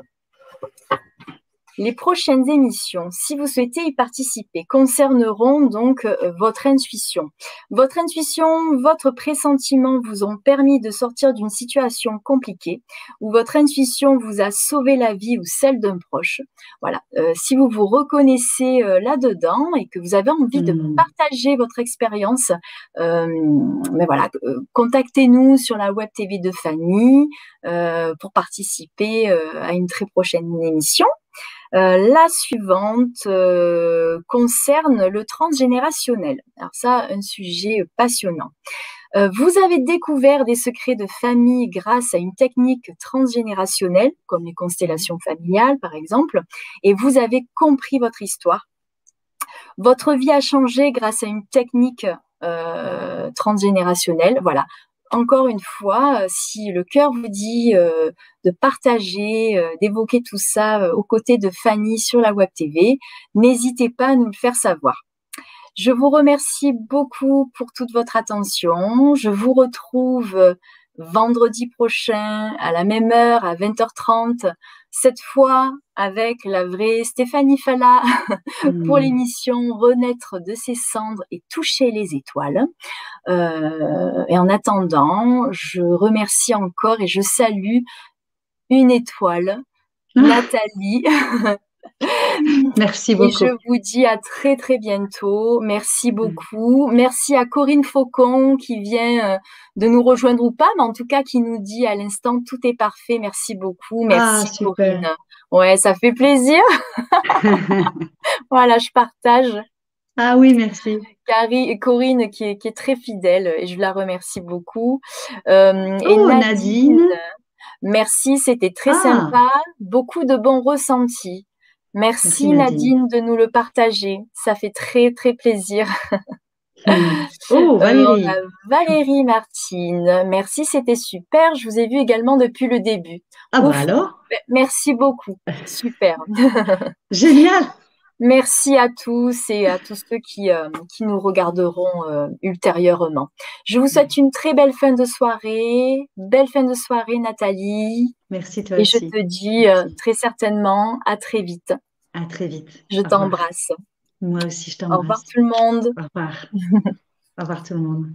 les prochaines émissions, si vous souhaitez y participer, concerneront donc euh, votre intuition. Votre intuition, votre pressentiment vous ont permis de sortir d'une situation compliquée ou votre intuition vous a sauvé la vie ou celle d'un proche. Voilà. Euh, si vous vous reconnaissez euh, là-dedans et que vous avez envie de mmh. partager votre expérience, mais voilà, contactez-nous sur la web TV de Fanny pour participer à une très prochaine émission. Euh, la suivante euh, concerne le transgénérationnel. Alors ça, un sujet passionnant. Euh, vous avez découvert des secrets de famille grâce à une technique transgénérationnelle, comme les constellations familiales par exemple, et vous avez compris votre histoire votre vie a changé grâce à une technique transgénérationnelle. Voilà. Encore une fois, euh, si le cœur vous dit euh, de partager, d'évoquer tout ça aux côtés de Fanny sur la Web TV, n'hésitez pas à nous le faire savoir. Je vous remercie beaucoup pour toute votre attention. Je vous retrouve vendredi prochain à la même heure à 20h30, cette fois avec la vraie Stéphanie Falla pour hmm. l'émission Renaître de ses cendres et toucher les étoiles. Euh, et en attendant, je remercie encore et je salue une étoile, Nathalie, Merci beaucoup. Et je vous dis à très très bientôt. Merci beaucoup. Merci à Corinne Faucon qui vient euh, de nous rejoindre ou pas, mais en tout cas qui nous dit à l'instant tout est parfait. Merci beaucoup. Merci ah, Corinne. Ouais, ça fait plaisir. voilà, je partage. Ah oui, merci. Carrie, Corinne qui est, qui est, très fidèle et je la remercie beaucoup. Euh, et oh, Nadine, Merci, c'était très ah. sympa. Beaucoup de bons ressentis. Merci, Nadine. de nous le partager. Ça fait très très plaisir. Hmm. Oh, Valérie. Valérie Martine. Merci, c'était super. Je vous ai vu également depuis le début. Ah bah alors? Merci beaucoup. Super. Génial. Merci à tous et à tous ceux qui, euh, qui nous regarderont euh, ultérieurement. Je vous souhaite une très belle fin de soirée. Belle fin de soirée, Nathalie. Merci toi et aussi. Et je te dis euh, très certainement à très vite. À très vite. Je t'embrasse. Moi aussi, je t'embrasse. Au revoir tout le monde. Au revoir. Au revoir tout le monde.